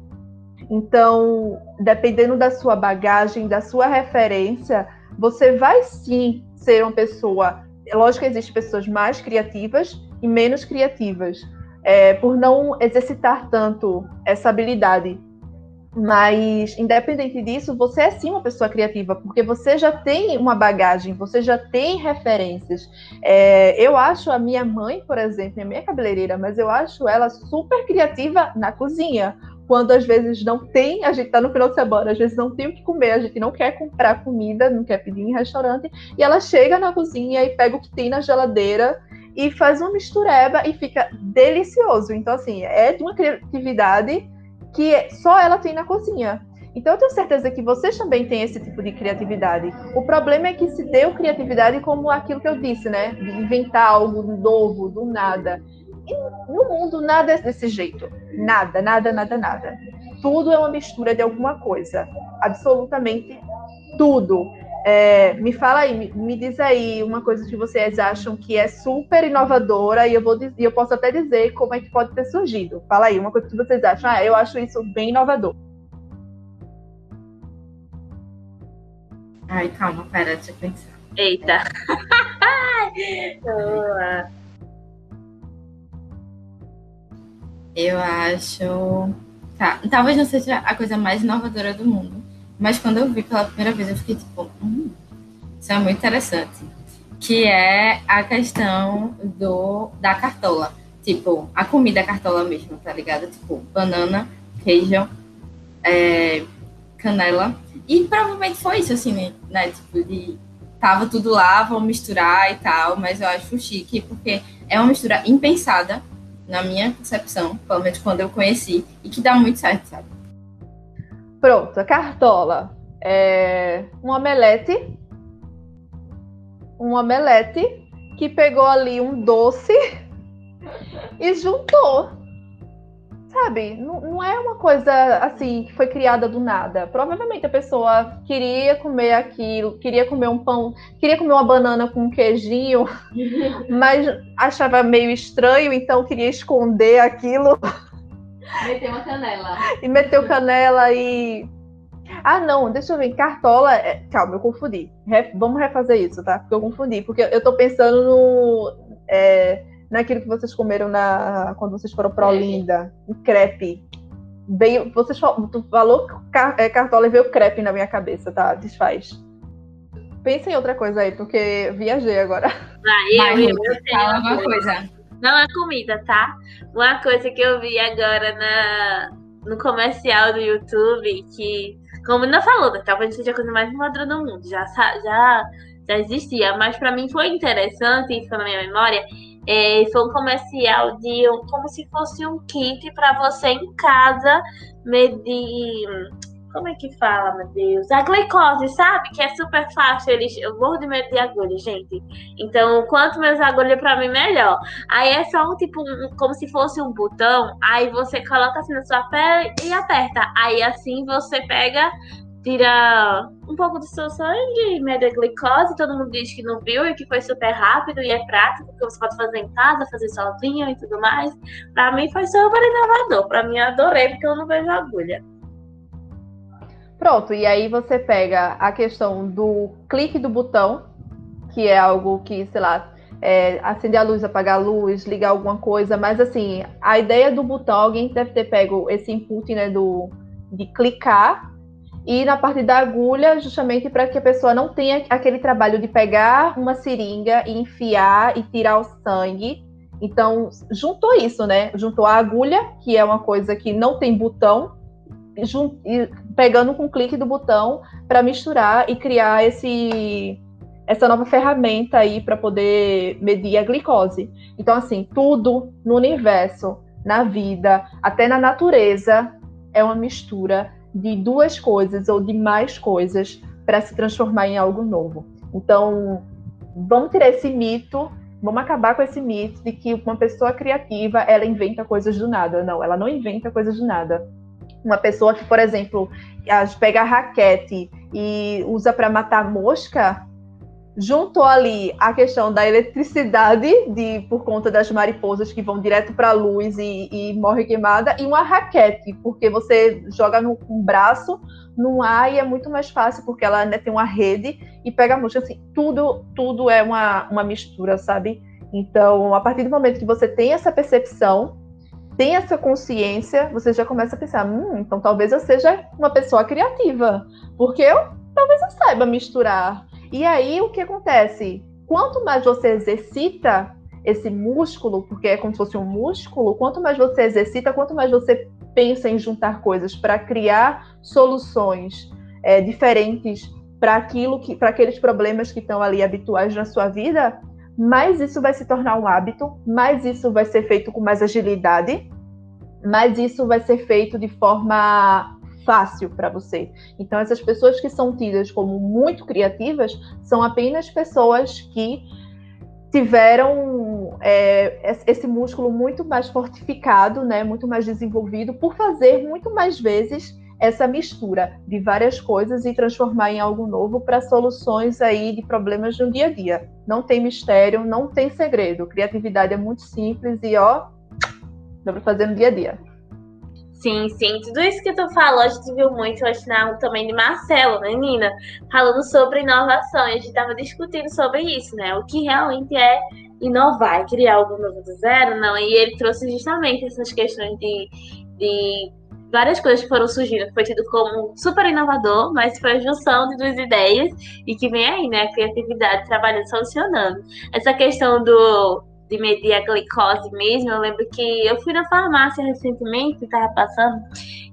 Então, dependendo da sua bagagem, da sua referência, você vai sim ser uma pessoa. Lógico que existem pessoas mais criativas e menos criativas, é, por não exercitar tanto essa habilidade. Mas, independente disso, você é sim uma pessoa criativa, porque você já tem uma bagagem, você já tem referências. É, eu acho a minha mãe, por exemplo, minha cabeleireira, mas eu acho ela super criativa na cozinha. Quando às vezes não tem, a gente está no final de semana, às vezes não tem o que comer, a gente não quer comprar comida, não quer pedir em restaurante, e ela chega na cozinha e pega o que tem na geladeira e faz uma mistureba e fica delicioso. Então, assim, é de uma criatividade que só ela tem na cozinha. Então, eu tenho certeza que vocês também têm esse tipo de criatividade. O problema é que se deu criatividade como aquilo que eu disse, né? De inventar algo novo, do nada. E no mundo, nada é desse jeito. Nada, nada, nada, nada. Tudo é uma mistura de alguma coisa. Absolutamente tudo. É, me fala aí, me, me, diz aí uma coisa que vocês acham que é super inovadora e eu vou e eu posso até dizer como é que pode ter surgido. Fala aí, uma coisa que vocês acham. Ah, eu acho isso bem inovador. Ai, calma, pera, deixa eu pensar. Eita. eu acho. Tá, talvez não seja a coisa mais inovadora do mundo mas quando eu vi pela primeira vez, eu fiquei tipo, hum, isso é muito interessante. Que é a questão do, da cartola. Tipo, a comida cartola mesmo, tá ligado? Tipo, banana, queijo, é, canela. E provavelmente foi isso, assim, né? Tipo, de tava tudo lá, vamos misturar e tal, mas eu acho chique, porque é uma mistura impensada, na minha concepção, pelo menos quando eu conheci, e que dá muito certo, sabe? Pronto, a cartola. É um omelete. Um omelete que pegou ali um doce e juntou. Sabe? Não, não é uma coisa assim que foi criada do nada. Provavelmente a pessoa queria comer aquilo, queria comer um pão, queria comer uma banana com um queijinho, mas achava meio estranho, então queria esconder aquilo Meteu uma canela. E meteu canela e. Ah, não, deixa eu ver. Cartola. É... Calma, eu confundi. Re... Vamos refazer isso, tá? Porque eu confundi. Porque eu tô pensando no. É... Naquilo que vocês comeram na... quando vocês foram pra Olinda. Um crepe. Bem, vocês tu falou car... é, cartola e veio crepe na minha cabeça, tá? Desfaz. Pensa em outra coisa aí, porque viajei agora. Ah, eu, Vai, eu, eu, eu fala alguma coisa. Não é comida, tá? Uma coisa que eu vi agora na, no comercial do YouTube, que, como não falou, né, talvez seja a coisa mais inovadora do mundo, já, já, já existia, mas para mim foi interessante, e ficou na minha memória, é, foi um comercial de um, como se fosse um kit para você em casa medir como é que fala, meu Deus? A glicose, sabe? Que é super fácil. Eles, eu morro de medo de agulha, gente. Então, quanto menos agulha, pra mim, melhor. Aí é só um tipo, um, como se fosse um botão. Aí você coloca assim na sua pele e aperta. Aí assim você pega, tira um pouco do seu sangue, mede a glicose. Todo mundo diz que não viu e que foi super rápido e é prático, porque você pode fazer em casa, fazer sozinho e tudo mais. Pra mim foi super inovador. Pra mim, adorei, porque eu não vejo agulha. Pronto, e aí você pega a questão do clique do botão, que é algo que, sei lá, é, acender a luz, apagar a luz, ligar alguma coisa, mas assim, a ideia do botão, alguém deve ter pego esse input né, do, de clicar e na parte da agulha, justamente para que a pessoa não tenha aquele trabalho de pegar uma seringa e enfiar e tirar o sangue. Então, juntou isso, né? Juntou a agulha, que é uma coisa que não tem botão, pegando com o clique do botão para misturar e criar esse essa nova ferramenta aí para poder medir a glicose. Então, assim, tudo no universo, na vida, até na natureza, é uma mistura de duas coisas ou de mais coisas para se transformar em algo novo. Então, vamos tirar esse mito Vamos acabar com esse mito de que uma pessoa criativa ela inventa coisas do nada. Não, ela não inventa coisas do nada. Uma pessoa que, por exemplo, pega a raquete e usa para matar mosca, juntou ali a questão da eletricidade de por conta das mariposas que vão direto para a luz e, e morre queimada e uma raquete porque você joga no um braço no ar e é muito mais fácil porque ela né, tem uma rede e pega a mosca assim tudo tudo é uma, uma mistura sabe? Então a partir do momento que você tem essa percepção tem essa consciência você já começa a pensar hum, então talvez eu seja uma pessoa criativa porque eu talvez eu saiba misturar e aí o que acontece? Quanto mais você exercita esse músculo, porque é como se fosse um músculo, quanto mais você exercita, quanto mais você pensa em juntar coisas para criar soluções é, diferentes para aquilo que, para aqueles problemas que estão ali habituais na sua vida, mais isso vai se tornar um hábito, mais isso vai ser feito com mais agilidade, mais isso vai ser feito de forma fácil para você. Então, essas pessoas que são tidas como muito criativas são apenas pessoas que tiveram é, esse músculo muito mais fortificado, né, muito mais desenvolvido, por fazer muito mais vezes essa mistura de várias coisas e transformar em algo novo para soluções aí de problemas do dia a dia. Não tem mistério, não tem segredo. Criatividade é muito simples e ó, dá para fazer no dia a dia. Sim, sim. Tudo isso que tu falou, a gente viu muito hoje na também de Marcelo, né, Nina? Falando sobre inovação. E a gente estava discutindo sobre isso, né? O que realmente é inovar, criar algo novo do zero, não. E ele trouxe justamente essas questões de, de várias coisas que foram surgindo. Foi tido como super inovador, mas foi a junção de duas ideias e que vem aí, né? A criatividade trabalhando, solucionando. Essa questão do de medir a glicose mesmo, eu lembro que eu fui na farmácia recentemente, estava passando,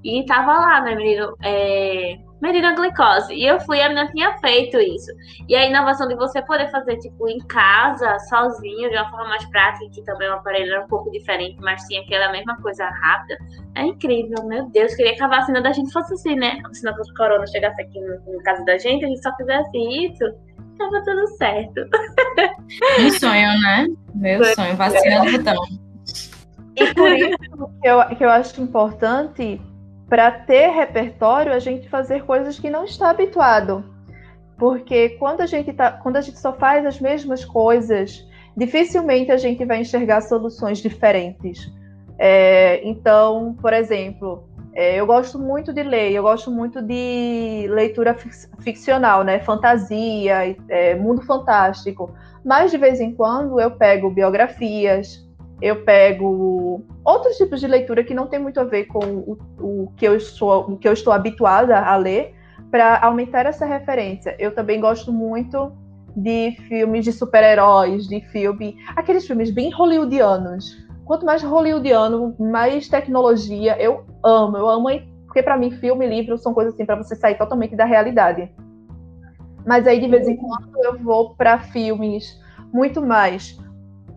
e estava lá, né, medindo, é, medindo a glicose. E eu fui, a menina tinha feito isso. E a inovação de você poder fazer, tipo, em casa, sozinho, de uma forma mais prática, que também o aparelho era um pouco diferente, mas tinha aquela mesma coisa rápida, é incrível, meu Deus. Queria que a vacina da gente fosse assim, né? A vacina do corona chegasse aqui no, no caso da gente, a gente só fizesse isso tava tudo certo. Um sonho, né? Meu Foi. sonho, vacina do botão. E por isso que eu, que eu acho importante, para ter repertório, a gente fazer coisas que não está habituado. Porque quando a gente tá, quando a gente só faz as mesmas coisas, dificilmente a gente vai enxergar soluções diferentes. É, então, por exemplo, é, eu gosto muito de ler, eu gosto muito de leitura ficcional, né? Fantasia, é, mundo fantástico. Mas de vez em quando eu pego biografias, eu pego outros tipos de leitura que não tem muito a ver com o, o que eu estou, o que eu estou habituada a ler, para aumentar essa referência. Eu também gosto muito de filmes de super-heróis, de filme, aqueles filmes bem hollywoodianos, quanto mais hollywoodiano, mais tecnologia, eu amo. Eu amo, porque para mim, filme e livro são coisas assim para você sair totalmente da realidade. Mas aí, de vez em quando, eu vou para filmes muito mais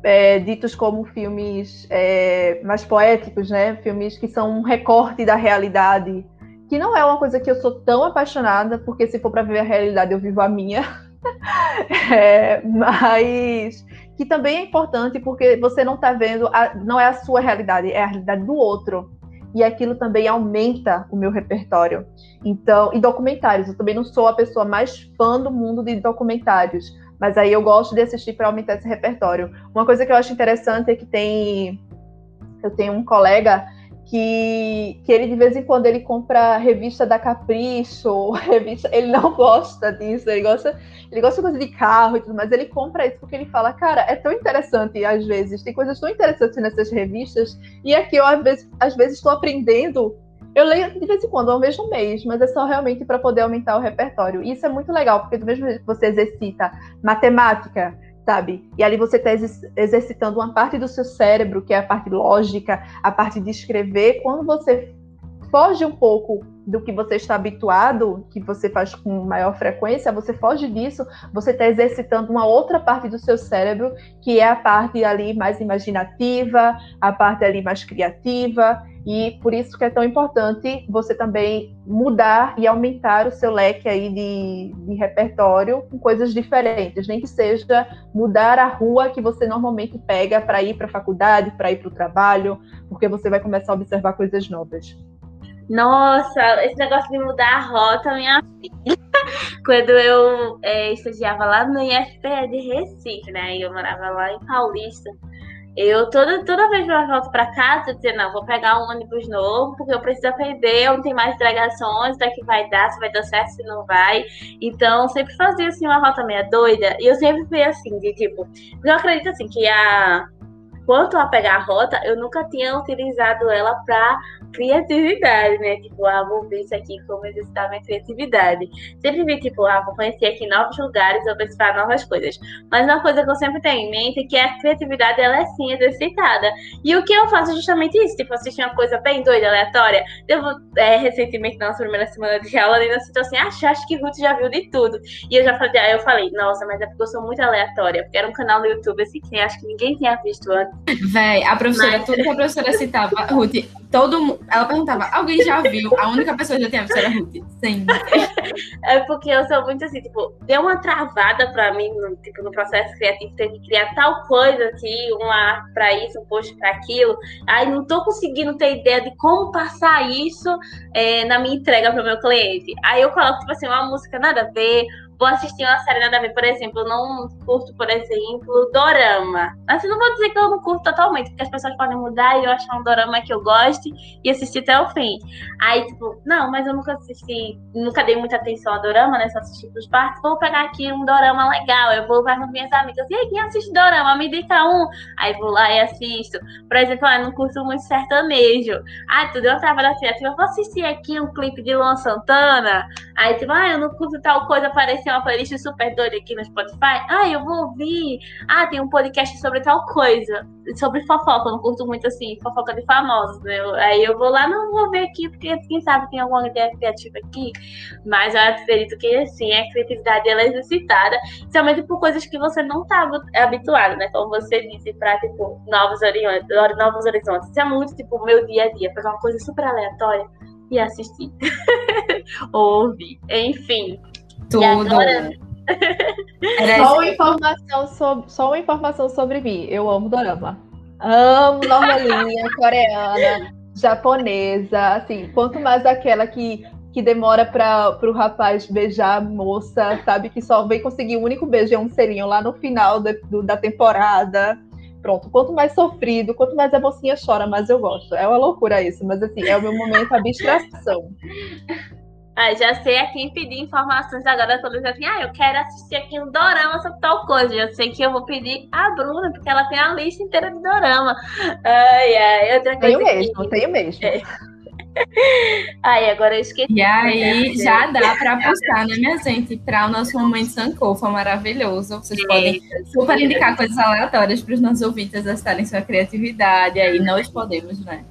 é, ditos como filmes é, mais poéticos, né? Filmes que são um recorte da realidade, que não é uma coisa que eu sou tão apaixonada, porque se for para viver a realidade, eu vivo a minha. é, mas que também é importante porque você não está vendo, a, não é a sua realidade, é a realidade do outro. E aquilo também aumenta o meu repertório. Então, e documentários, eu também não sou a pessoa mais fã do mundo de documentários, mas aí eu gosto de assistir para aumentar esse repertório. Uma coisa que eu acho interessante é que tem eu tenho um colega que, que ele de vez em quando ele compra revista da Capricho, revista, ele não gosta disso, ele gosta, ele gosta de coisa de carro e tudo, mas ele compra isso porque ele fala, cara, é tão interessante às vezes, tem coisas tão interessantes nessas revistas, e aqui eu às vezes às vezes estou aprendendo eu leio de vez em quando, uma vez no mês, mas é só realmente para poder aumentar o repertório. E isso é muito legal, porque do mesmo jeito que você exercita matemática, sabe? E ali você está exercitando uma parte do seu cérebro, que é a parte lógica, a parte de escrever. Quando você foge um pouco do que você está habituado, que você faz com maior frequência, você foge disso, você está exercitando uma outra parte do seu cérebro, que é a parte ali mais imaginativa, a parte ali mais criativa. E por isso que é tão importante você também mudar e aumentar o seu leque aí de, de repertório com coisas diferentes, nem que seja mudar a rua que você normalmente pega para ir para a faculdade, para ir para o trabalho, porque você vai começar a observar coisas novas. Nossa, esse negócio de mudar a rota, minha filha. Quando eu é, estagiava lá no IFPE de Recife, né? Eu morava lá em Paulista. Eu toda, toda vez que eu volto para casa, eu não, vou pegar um ônibus novo, porque eu preciso aprender onde tem mais delegações, daqui vai dar, se vai dar certo, se não vai. Então, sempre fazia assim uma rota meia doida. E eu sempre fui assim, de tipo, eu acredito assim que a quanto a pegar a rota, eu nunca tinha utilizado ela para criatividade, né? Tipo, ah, vou ver isso aqui como exercitar minha criatividade. Sempre vi, tipo, ah, vou conhecer aqui novos lugares, vou participar novas coisas. Mas uma coisa que eu sempre tenho em mente é que a criatividade, ela é sim exercitada. E o que eu faço é justamente isso, tipo, assistir uma coisa bem doida, aleatória. Eu, é, recentemente, na nossa primeira semana de aula, ainda citou assim, ah, acho que Ruth já viu de tudo. E eu já falei, aí eu falei, nossa, mas é porque eu sou muito aleatória, porque era um canal no YouTube, assim, que acho que ninguém tinha visto antes. Véi, a professora, mas... tudo que a professora citava, Ruth, todo mundo ela perguntava, alguém já viu? A única pessoa que já tinha visto era Ruth. Sim. é porque eu sou muito assim, tipo, deu uma travada pra mim no, tipo, no processo criativo, ter que criar tal coisa aqui, um ar pra isso, um post pra aquilo. Aí não tô conseguindo ter ideia de como passar isso é, na minha entrega pro meu cliente. Aí eu coloco, tipo assim, uma música nada a ver, vou assistir uma série nada a ver, por exemplo, não curto, por exemplo, dorama. Assim, não vou dizer que eu não curto totalmente, porque as pessoas podem mudar e eu achar um dorama que eu goste e assistir até o fim. Aí, tipo, não, mas eu nunca assisti, nunca dei muita atenção a dorama, né? Só assisti pros partes. Vou pegar aqui um dorama legal. Eu vou para minhas amigas. E aí, quem assiste dorama? Me indica um. Aí vou lá e assisto. Por exemplo, ah, eu não curto muito sertanejo. Ah, tudo eu tava da criativa. Eu vou assistir aqui um clipe de Luan Santana. Aí, tipo, ah, eu não curto tal coisa, apareceu uma playlist super doida aqui no Spotify. Ah, eu vou ouvir. Ah, tem um podcast sobre tal coisa. Sobre fofoca. Eu não curto muito assim, fofoca de famosos, né? Aí eu vou lá, não vou ver aqui, porque quem sabe tem alguma ideia criativa aqui. Mas eu acredito que, assim, a criatividade ela é exercitada, principalmente por coisas que você não tá habituado, né? Como você disse, pra, tipo, novos horizontes. Novos horizontes. Isso é muito, tipo, meu dia a dia. Fazer uma coisa super aleatória e assistir. Ouvir. Enfim. Tudo. Agora... só, uma informação sobre, só uma informação sobre mim. Eu amo dorama. Amo novelinha coreana, japonesa, assim, quanto mais aquela que, que demora para o rapaz beijar a moça, sabe? Que só vem conseguir o um único beijo, é um selinho lá no final de, do, da temporada. Pronto, quanto mais sofrido, quanto mais a mocinha chora, mais eu gosto. É uma loucura isso, mas assim, é o meu momento abstração. Ah, já sei a quem pedir informações agora quando eu assim, ah, eu quero assistir aqui um dorama sobre tal coisa. Já sei que eu vou pedir a Bruna, porque ela tem a lista inteira de dorama. Ai, ai, outra coisa tenho mesmo, tenho mesmo. É. Ai, agora eu esqueci. E aí já dá para apostar, né, minha gente? Para o nosso momento Sankofa maravilhoso. Vocês é. podem super indicar coisas aleatórias para os nossos ouvintes exercitarem sua criatividade. Aí nós podemos, né?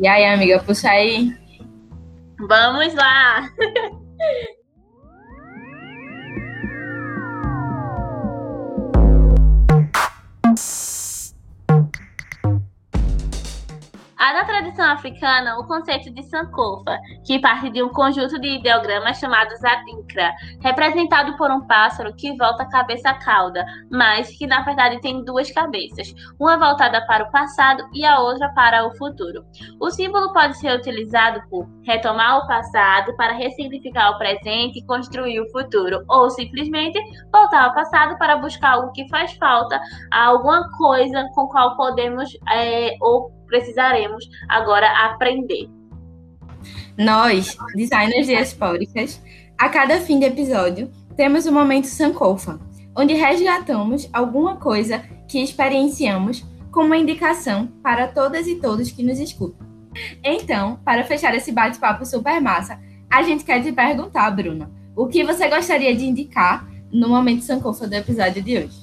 E aí, amiga, puxa aí. Vamos lá! Há na tradição africana o conceito de Sankofa, que parte de um conjunto de ideogramas chamados Adinkra, representado por um pássaro que volta a cabeça à cauda, mas que na verdade tem duas cabeças, uma voltada para o passado e a outra para o futuro. O símbolo pode ser utilizado por retomar o passado para ressignificar o presente e construir o futuro, ou simplesmente voltar ao passado para buscar algo que faz falta, alguma coisa com qual podemos é, ou precisaremos agora aprender. Nós, designers diaspóricas, a cada fim de episódio, temos o momento Sankofa, onde resgatamos alguma coisa que experienciamos como uma indicação para todas e todos que nos escutam. Então, para fechar esse bate-papo super massa, a gente quer te perguntar, Bruna, o que você gostaria de indicar no momento Sankofa do episódio de hoje?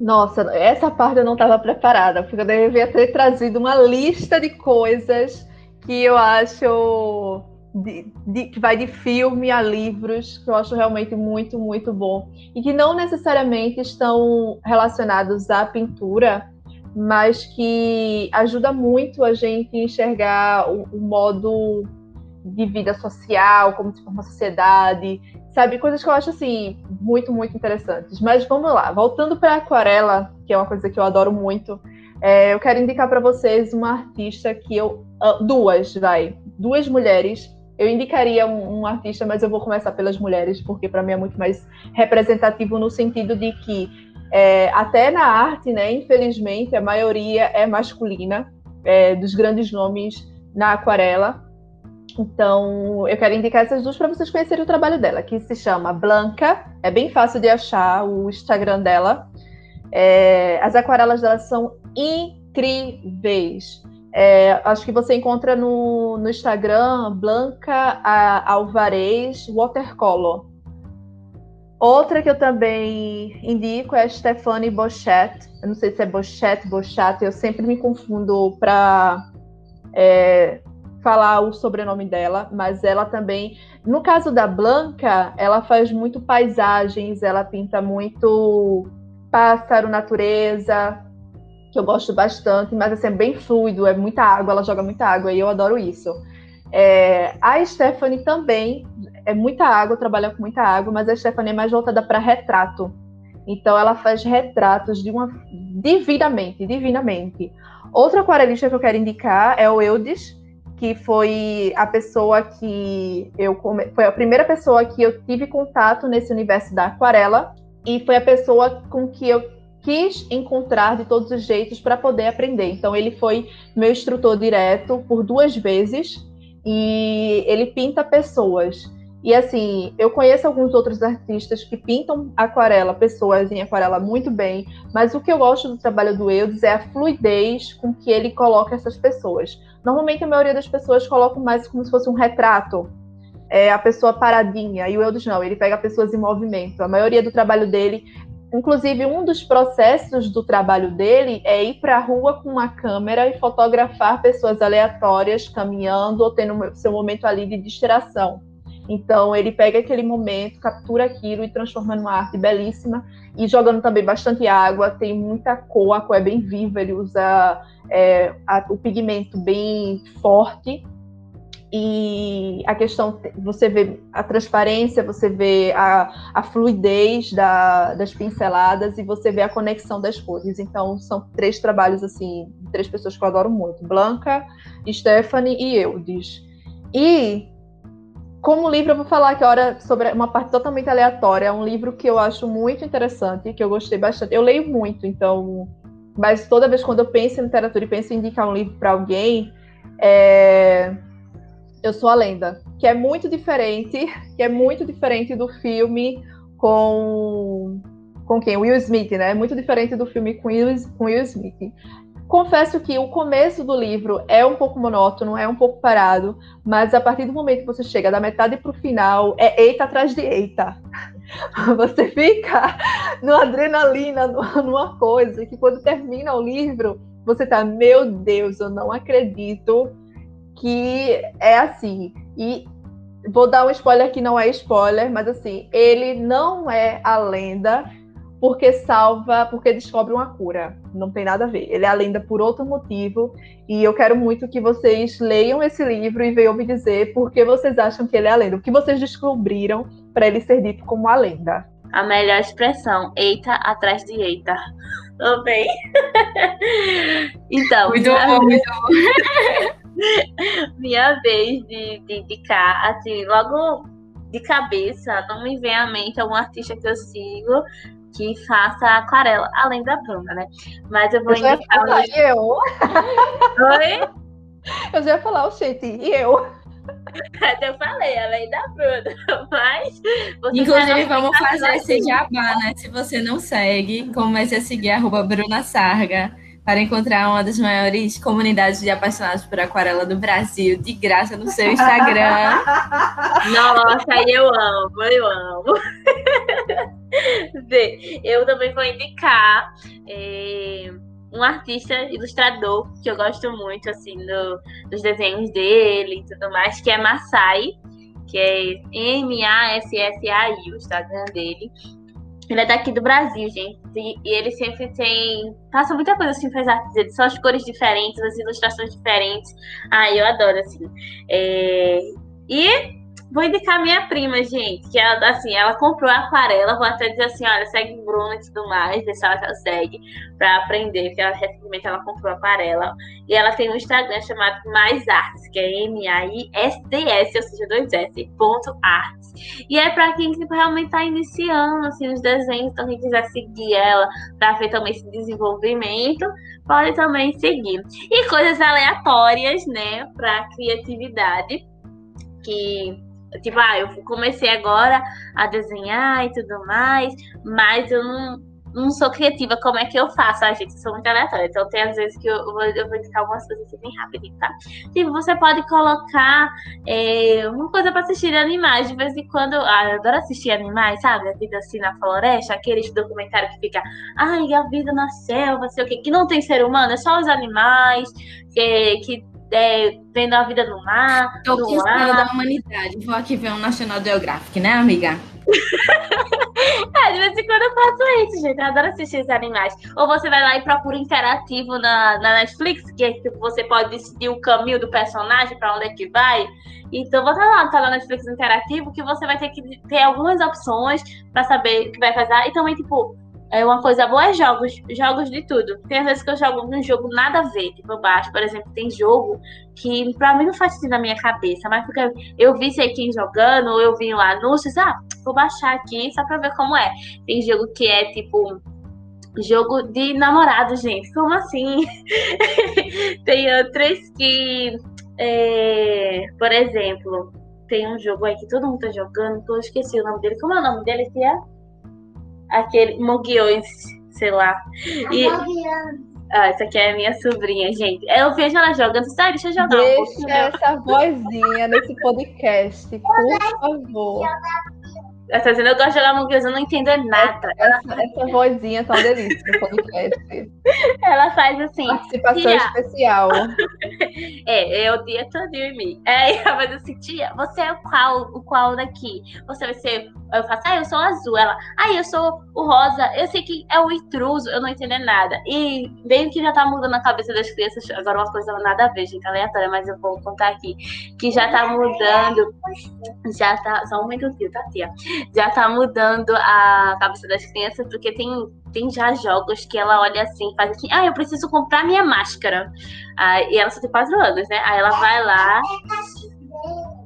Nossa, essa parte eu não estava preparada, porque eu devia ter trazido uma lista de coisas que eu acho de, de, que vai de filme a livros, que eu acho realmente muito, muito bom. E que não necessariamente estão relacionados à pintura, mas que ajuda muito a gente enxergar o, o modo de vida social, como se forma a sociedade, sabe? Coisas que eu acho, assim, muito, muito interessantes. Mas vamos lá, voltando para aquarela, que é uma coisa que eu adoro muito, é, eu quero indicar para vocês uma artista que eu. Duas, vai. Duas mulheres. Eu indicaria um, um artista, mas eu vou começar pelas mulheres, porque para mim é muito mais representativo no sentido de que é, até na arte, né, infelizmente, a maioria é masculina, é, dos grandes nomes na aquarela. Então, eu quero indicar essas duas para vocês conhecerem o trabalho dela, que se chama Blanca. É bem fácil de achar o Instagram dela. É, as aquarelas dela são incríveis. É, acho que você encontra no, no Instagram Blanca Alvarez Watercolor. Outra que eu também indico é a Stephanie Bochet. Eu não sei se é Bochet, Bochat, eu sempre me confundo para é, falar o sobrenome dela, mas ela também. No caso da Blanca, ela faz muito paisagens, ela pinta muito pássaro, natureza, que eu gosto bastante, mas assim, é bem fluido, é muita água, ela joga muita água e eu adoro isso. É, a Stephanie também é muita água, trabalha com muita água, mas a Stephanie é mais voltada para retrato. Então ela faz retratos de uma divinamente, divinamente. Outra aquarelista que eu quero indicar é o Eudes, que foi a pessoa que eu foi a primeira pessoa que eu tive contato nesse universo da aquarela e foi a pessoa com que eu quis encontrar de todos os jeitos para poder aprender. Então ele foi meu instrutor direto por duas vezes e ele pinta pessoas. E assim, eu conheço alguns outros artistas que pintam aquarela, pessoas em aquarela muito bem, mas o que eu gosto do trabalho do Eudes é a fluidez com que ele coloca essas pessoas. Normalmente a maioria das pessoas colocam mais como se fosse um retrato, é, a pessoa paradinha, e o Eudes não, ele pega pessoas em movimento. A maioria do trabalho dele, inclusive um dos processos do trabalho dele é ir para a rua com uma câmera e fotografar pessoas aleatórias caminhando ou tendo seu momento ali de distração. Então ele pega aquele momento, captura aquilo e transforma numa arte belíssima e jogando também bastante água, tem muita cor, a cor é bem viva, ele usa é, a, o pigmento bem forte e a questão, você vê a transparência, você vê a, a fluidez da, das pinceladas e você vê a conexão das cores. Então, são três trabalhos, assim, três pessoas que eu adoro muito. Blanca, Stephanie e Eudes. E como livro, eu vou falar agora sobre uma parte totalmente aleatória. É um livro que eu acho muito interessante, que eu gostei bastante. Eu leio muito, então. Mas toda vez quando eu penso em literatura e penso em indicar um livro para alguém, é... eu sou a lenda, que é muito diferente, que é muito diferente do filme com com quem? Will Smith, né? É muito diferente do filme com Will, com Will Smith. Confesso que o começo do livro é um pouco monótono, é um pouco parado, mas a partir do momento que você chega da metade para o final, é eita atrás de eita. Você fica numa adrenalina, numa coisa, que quando termina o livro, você tá, meu Deus, eu não acredito que é assim. E vou dar um spoiler que não é spoiler, mas assim, ele não é a lenda porque salva, porque descobre uma cura. Não tem nada a ver. Ele é a lenda por outro motivo. E eu quero muito que vocês leiam esse livro e venham me dizer por que vocês acham que ele é a lenda. O que vocês descobriram para ele ser dito como a lenda. A melhor expressão, eita atrás de eita. Tô bem. então. Muito bom, muito bom. minha vez de, de indicar, assim, logo de cabeça, não me vem à mente algum artista que eu sigo, que faça aquarela, além da Bruna, né? Mas eu vou eu indicar. Falar, um... eu? Oi? Eu já ia falar, o gente, e eu? Eu falei, além da Bruna, mas. Inclusive, vamos fazer esse jabá, né? Se você não segue, comece a seguir a Bruna Sarga para encontrar uma das maiores comunidades de apaixonados por aquarela do Brasil, de graça no seu Instagram. Nossa, eu amo, eu amo. eu também vou indicar é, um artista ilustrador que eu gosto muito, assim, do, dos desenhos dele e tudo mais, que é Masai, que é M-A-S-S-A-I, o Instagram dele. Ele é daqui do Brasil, gente. E, e, ele sempre tem. Passa muita coisa assim, faz artes. São as cores diferentes, as ilustrações diferentes. Ah, eu adoro, assim. É... E Vou indicar minha prima, gente, que ela, assim, ela comprou a aquarela, vou até dizer assim, olha, segue Bruna e tudo mais, deixa ela já segue para aprender, porque ela, recentemente ela comprou a aquarela. E ela tem um Instagram chamado Mais Artes, que é M-A-I-S-D-S, ou seja, dois S, ponto artes. E é para quem tipo, realmente está iniciando, assim, os desenhos, então quem quiser seguir ela para ver também esse desenvolvimento, pode também seguir. E coisas aleatórias, né, para criatividade, que Tipo, ah, eu comecei agora a desenhar e tudo mais, mas eu não, não sou criativa. Como é que eu faço? Ah, gente, eu sou muito aleatória. Então tem às vezes que eu, vou, eu vou indicar algumas coisas assim bem rapidinho, tá? Tipo, você pode colocar é, uma coisa pra assistir animais. De vez em quando. Ah, eu adoro assistir animais, sabe? A vida assim na floresta, aqueles documentários que fica, ai, a vida na selva, sei o quê, que não tem ser humano, é só os animais, que, que é, vendo a vida no mar. Tô no da humanidade. Vou aqui ver um National Geographic, né, amiga? é, de vez em quando eu faço isso, gente. Eu adoro assistir esses animais. Ou você vai lá e procura interativo na, na Netflix, que é, você pode decidir o caminho do personagem, para onde é que vai. Então, você lá, tá na Netflix interativo, que você vai ter que ter algumas opções para saber o que vai fazer. E também, tipo, é uma coisa boa é jogos, jogos de tudo. Tem às vezes que eu jogo um jogo nada a ver, tipo baixo, por exemplo, tem jogo que pra mim não faz sentido na minha cabeça, mas porque eu vi sei quem jogando, ou eu vi lá anúncios, ah, vou baixar aqui só pra ver como é. Tem jogo que é tipo jogo de namorado, gente. Como assim? tem outros que, é, por exemplo, tem um jogo aí que todo mundo tá jogando, que eu esqueci o nome dele. Como é o nome dele? Que é? Aquele Moguiões, sei lá. E, ah, essa aqui é a minha sobrinha, gente. Eu vejo ela jogando, sabe? Deixa eu jogar Deixa um pouquinho. essa vozinha nesse podcast, por favor. Ela tá dizendo, eu gosto de jogar Us, eu não entendo nada. Essa, essa vozinha tá uma delícia no podcast. Ela faz assim. Participação tia. especial. É, é o dia todo em mim. É, ela faz assim, tia, você é o qual, o qual daqui? Você vai ser. Eu faço, ah, eu sou azul. Ela, ah, eu sou o rosa. Eu sei que é o intruso, eu não entendo nada. E bem que já tá mudando a cabeça das crianças. Agora uma coisa nada a ver, gente, aleatória, mas eu vou contar aqui. Que já tá mudando. Já tá. Só um minutinho, tá, tia? já tá mudando a cabeça das crianças, porque tem, tem já jogos que ela olha assim, faz assim, ah, eu preciso comprar minha máscara. Ah, e ela só tem quatro anos, né? Aí ela vai lá,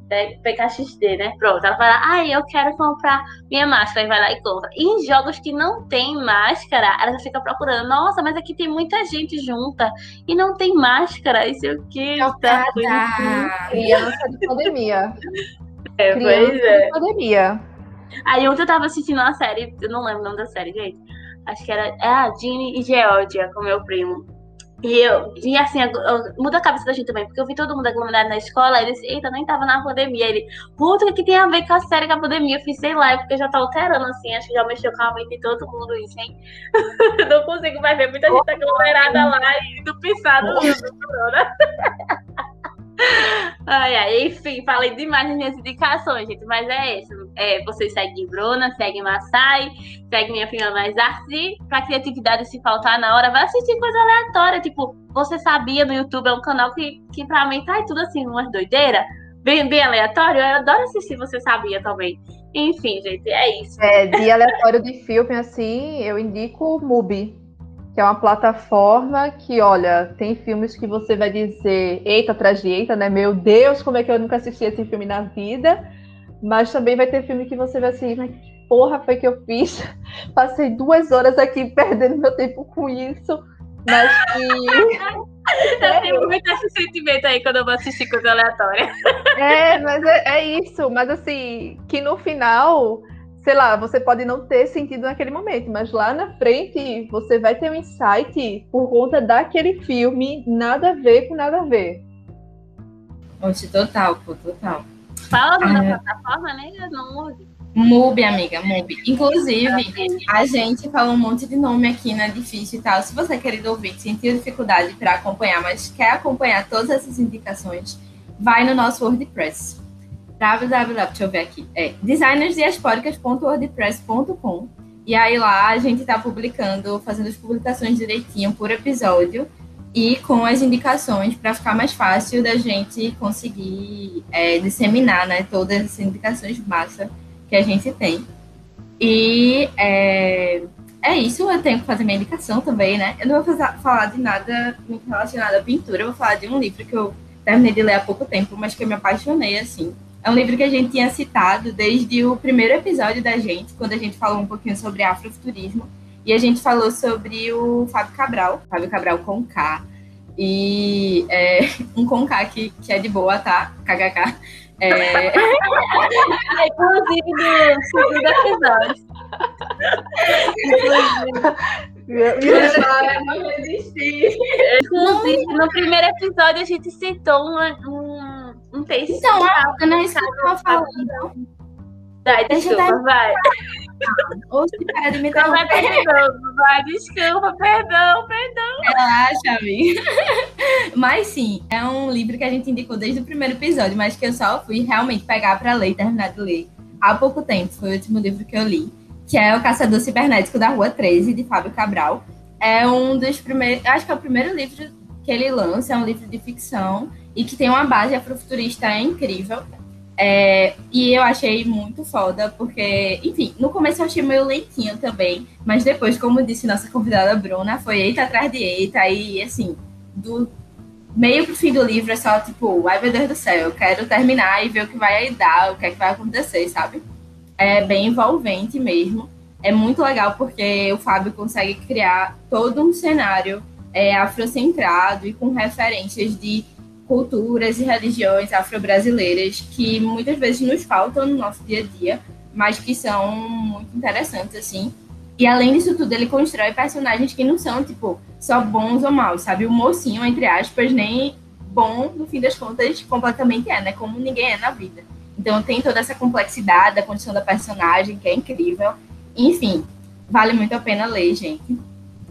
PKXD, né? Pronto, ela vai lá, ah, eu quero comprar minha máscara, e vai lá e compra. E em jogos que não tem máscara, ela já fica procurando, nossa, mas aqui tem muita gente junta e não tem máscara, isso é o que? Tá Criança de pandemia. É, Criança pois é. de pandemia. Aí ontem eu tava assistindo uma série, eu não lembro o nome da série, gente. Acho que era é a Ginny e Georgia com meu primo. E eu, e assim, eu, eu, muda a cabeça da gente também, porque eu vi todo mundo aglomerado na escola, eles, eita, nem tava na pandemia. Ele, puta, o que tem a ver com a série com a pandemia? Eu fiz, sei lá, é porque já tá alterando, assim, acho que já mexeu com a mente de todo mundo isso, hein? não consigo mais ver muita gente aglomerada lá e do pensado no corona. Ai, ai, enfim, falei demais nas minhas indicações, gente, mas é isso. É, vocês seguem Bruna, seguem Massai, seguem minha prima Mais Artes e pra criatividade se faltar na hora, vai assistir coisa aleatória, tipo, você sabia no YouTube, é um canal que, que pra mim tá tudo assim, umas doideiras, bem, bem aleatório, eu adoro assistir Você Sabia também. Enfim, gente, é isso. É, de aleatório de filme, assim, eu indico o Mubi que é uma plataforma que, olha, tem filmes que você vai dizer eita atrás de eita, né? Meu Deus, como é que eu nunca assisti esse filme na vida? Mas também vai ter filme que você vai assim, mas que porra foi que eu fiz? Passei duas horas aqui perdendo meu tempo com isso, mas que. Eu tenho muito esse sentimento aí quando eu vou assistir coisa aleatória. É, mas é, é isso. Mas assim, que no final sei lá, você pode não ter sentido naquele momento, mas lá na frente você vai ter um insight por conta daquele filme, nada a ver com nada a ver. Oxe, total, pô, total. Fala na é... plataforma, né? Não mude. Mubi, amiga, Mubi. Inclusive, a gente falou um monte de nome aqui, né? Difícil e tal. Se você, querido ouvinte, sentiu dificuldade para acompanhar, mas quer acompanhar todas essas indicações, vai no nosso WordPress www, deixa eu ver aqui, é designersdiasporicas.wordpress.com E aí lá a gente está publicando, fazendo as publicações direitinho por episódio e com as indicações para ficar mais fácil da gente conseguir é, disseminar né, todas as indicações massa que a gente tem. E é, é isso, eu tenho que fazer minha indicação também, né? Eu não vou falar de nada relacionado à pintura, eu vou falar de um livro que eu terminei de ler há pouco tempo, mas que eu me apaixonei, assim. É um livro que a gente tinha citado desde o primeiro episódio da gente, quando a gente falou um pouquinho sobre afrofuturismo, e a gente falou sobre o Fábio Cabral, Fábio Cabral com K, e é, um com K que, que é de boa, tá? KKK. É... Inclusive do segundo episódio. Eu não resisti. Inclusive, no primeiro episódio a gente citou um, um, um texto. Então, não é isso que eu tava falando. Vai, desculpa, vai. Ou se para de me Não vai perdão, vai, desculpa, perdão, perdão. Relaxa, amiga. Mas sim, é um livro que a gente indicou desde o primeiro episódio, mas que eu só fui realmente pegar para ler e terminar de ler há pouco tempo. Foi o último livro que eu li, que é O Caçador Cibernético da Rua 13, de Fábio Cabral. É um dos primeiros, acho que é o primeiro livro que ele lança, é um livro de ficção e que tem uma base afrofuturista incrível. É, e eu achei muito foda, porque, enfim, no começo eu achei meio lentinho também, mas depois, como disse nossa convidada Bruna, foi eita atrás de eita, e assim, do meio pro fim do livro é só tipo, ai meu Deus do céu, eu quero terminar e ver o que vai dar, o que é que vai acontecer, sabe? É bem envolvente mesmo. É muito legal porque o Fábio consegue criar todo um cenário é, afrocentrado e com referências de culturas e religiões afro-brasileiras que muitas vezes nos faltam no nosso dia a dia, mas que são muito interessantes, assim. E além disso tudo, ele constrói personagens que não são, tipo, só bons ou maus, sabe? O mocinho, entre aspas, nem bom, no fim das contas, completamente é, né? Como ninguém é na vida. Então tem toda essa complexidade da condição da personagem, que é incrível. Enfim, vale muito a pena ler, gente.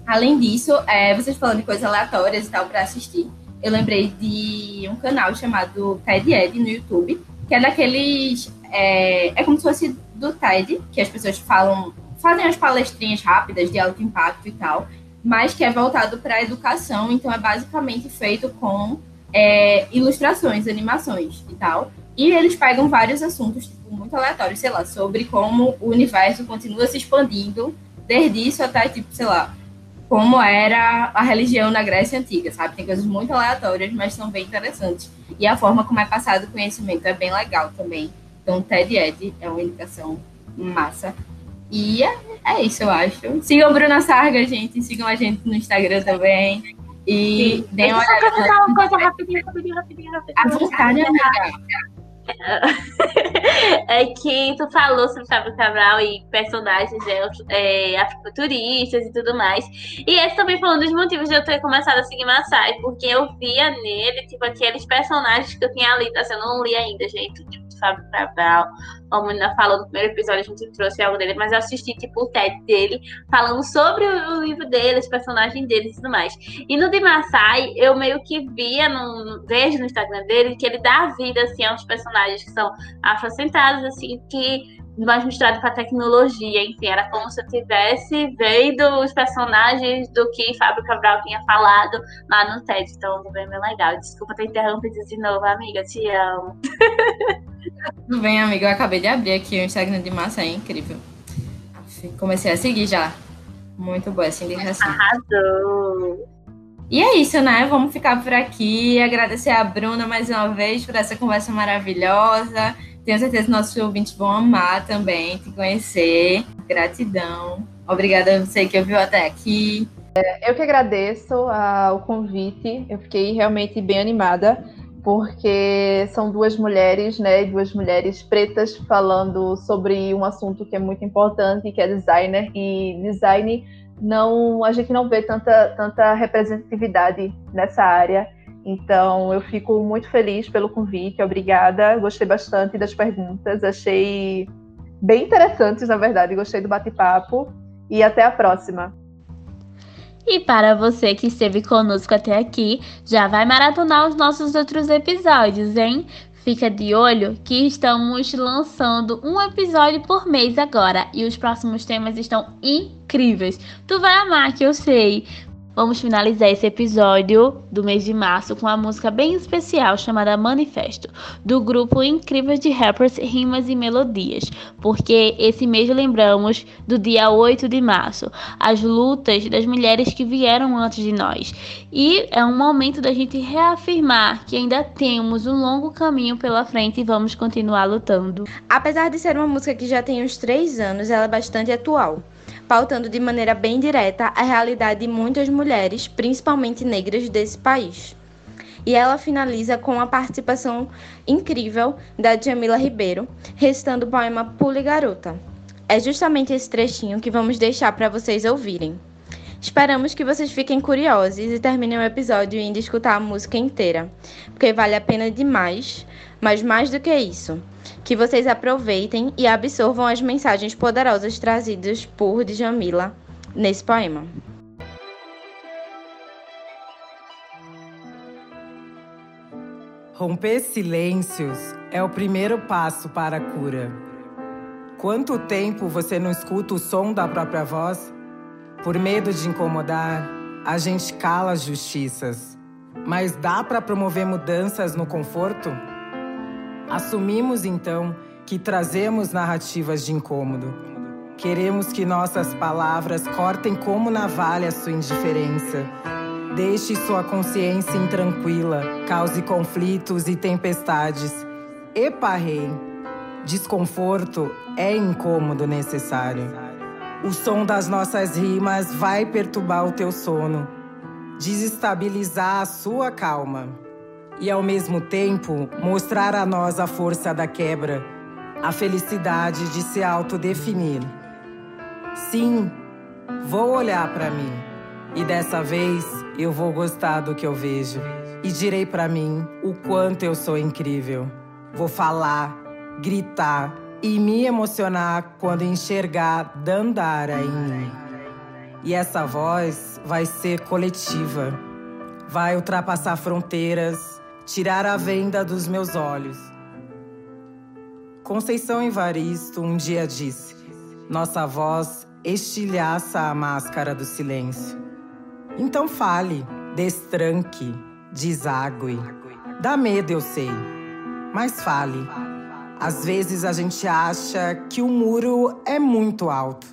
Além disso, é, vocês falando de coisas aleatórias e tal para assistir, eu lembrei de um canal chamado TED Ed no YouTube, que é daqueles. É, é como se fosse do TED, que as pessoas falam, fazem as palestrinhas rápidas de alto impacto e tal, mas que é voltado para a educação, então é basicamente feito com é, ilustrações, animações e tal. E eles pegam vários assuntos, tipo, muito aleatórios, sei lá, sobre como o universo continua se expandindo, desde isso até, tipo, sei lá, como era a religião na Grécia Antiga, sabe? Tem coisas muito aleatórias, mas são bem interessantes. E a forma como é passado o conhecimento é bem legal também. Então, TED Ed é uma indicação massa. E é, é isso, eu acho. Sigam Bruna Sarga, gente. Sigam a gente no Instagram também. E Sim. deem uma olhada. uma coisa rapidinho, rapidinho, rapidinho, rapidinho. A vontade, amiga. é que tu falou sobre Fábio Cabral e personagens é, é, afrofuturistas e tudo mais. E esse também foi um dos motivos de eu ter começado a seguir Massai, porque eu via nele, tipo, aqueles personagens que eu tinha lido, assim, eu não li ainda, gente, tipo, Fábio Cabral, a menina falou no primeiro episódio, a gente trouxe algo dele, mas eu assisti, tipo, o TED dele, falando sobre o, livro dele, os personagens dele e tudo mais. E no de Maasai, eu meio que via, no, vejo no Instagram dele, que ele dá vida, assim, aos personagens que são afrocentrados, assim, que mais misturado com a tecnologia, enfim, era como se eu tivesse vendo os personagens do que Fábio Cabral tinha falado lá no TED, então foi bem legal. Desculpa ter interrompido de novo, amiga, te amo. Tudo bem, amiga, eu acabei de abrir aqui o Instagram de Massa, é incrível. Comecei a seguir já. Muito boa essa indicação. Arrasou! E é isso, né? Vamos ficar por aqui. Agradecer a Bruna mais uma vez por essa conversa maravilhosa. Tenho certeza que nossos ouvintes vão amar também te conhecer. Gratidão. Obrigada a você que ouviu até aqui. Eu que agradeço o convite. Eu fiquei realmente bem animada, porque são duas mulheres, né? Duas mulheres pretas falando sobre um assunto que é muito importante, que é designer. E design não. A gente não vê tanta, tanta representatividade nessa área. Então, eu fico muito feliz pelo convite, obrigada. Gostei bastante das perguntas, achei bem interessantes, na verdade. Gostei do bate-papo e até a próxima. E para você que esteve conosco até aqui, já vai maratonar os nossos outros episódios, hein? Fica de olho que estamos lançando um episódio por mês agora e os próximos temas estão incríveis. Tu vai amar, que eu sei. Vamos finalizar esse episódio do mês de março com uma música bem especial chamada Manifesto, do grupo incrível de rappers Rimas e Melodias, porque esse mês lembramos do dia 8 de março, as lutas das mulheres que vieram antes de nós. E é um momento da gente reafirmar que ainda temos um longo caminho pela frente e vamos continuar lutando. Apesar de ser uma música que já tem uns três anos, ela é bastante atual pautando de maneira bem direta a realidade de muitas mulheres, principalmente negras, desse país. E ela finaliza com a participação incrível da Jamila Ribeiro, recitando o poema Pule Garota. É justamente esse trechinho que vamos deixar para vocês ouvirem. Esperamos que vocês fiquem curiosos e terminem o episódio indo escutar a música inteira, porque vale a pena demais, mas mais do que isso, que vocês aproveitem e absorvam as mensagens poderosas trazidas por Djamila nesse poema. Romper silêncios é o primeiro passo para a cura. Quanto tempo você não escuta o som da própria voz? Por medo de incomodar, a gente cala as justiças. Mas dá para promover mudanças no conforto? Assumimos então que trazemos narrativas de incômodo. Queremos que nossas palavras cortem como navalha sua indiferença. Deixe sua consciência intranquila, cause conflitos e tempestades. Eparrei. Desconforto é incômodo necessário. O som das nossas rimas vai perturbar o teu sono, desestabilizar a sua calma e, ao mesmo tempo, mostrar a nós a força da quebra, a felicidade de se autodefinir. Sim, vou olhar para mim e dessa vez eu vou gostar do que eu vejo e direi para mim o quanto eu sou incrível. Vou falar, gritar e me emocionar quando enxergar Dandara em mim. E essa voz vai ser coletiva, vai ultrapassar fronteiras tirar a venda dos meus olhos. Conceição Evaristo um dia disse: Nossa voz estilhaça a máscara do silêncio. Então fale, destranque, deságue. Dá medo, eu sei, mas fale. Às vezes a gente acha que o muro é muito alto.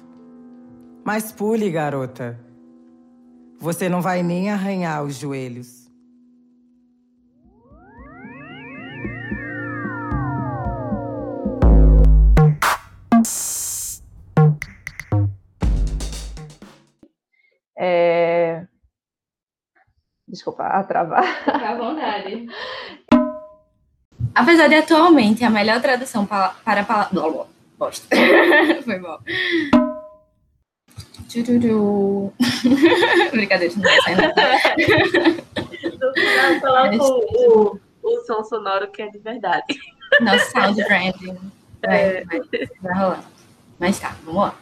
Mas pule, garota. Você não vai nem arranhar os joelhos. É... Desculpa, a travar. Fica à vontade. Apesar de atualmente a melhor tradução para, para a palavra. Bosta. Foi bom. Brincadeira, não vai sair nada. Final, coloca o, o, o som sonoro que é de verdade. Nosso sound branding. Vai, é. vai, vai rolar. Mas tá, vamos lá.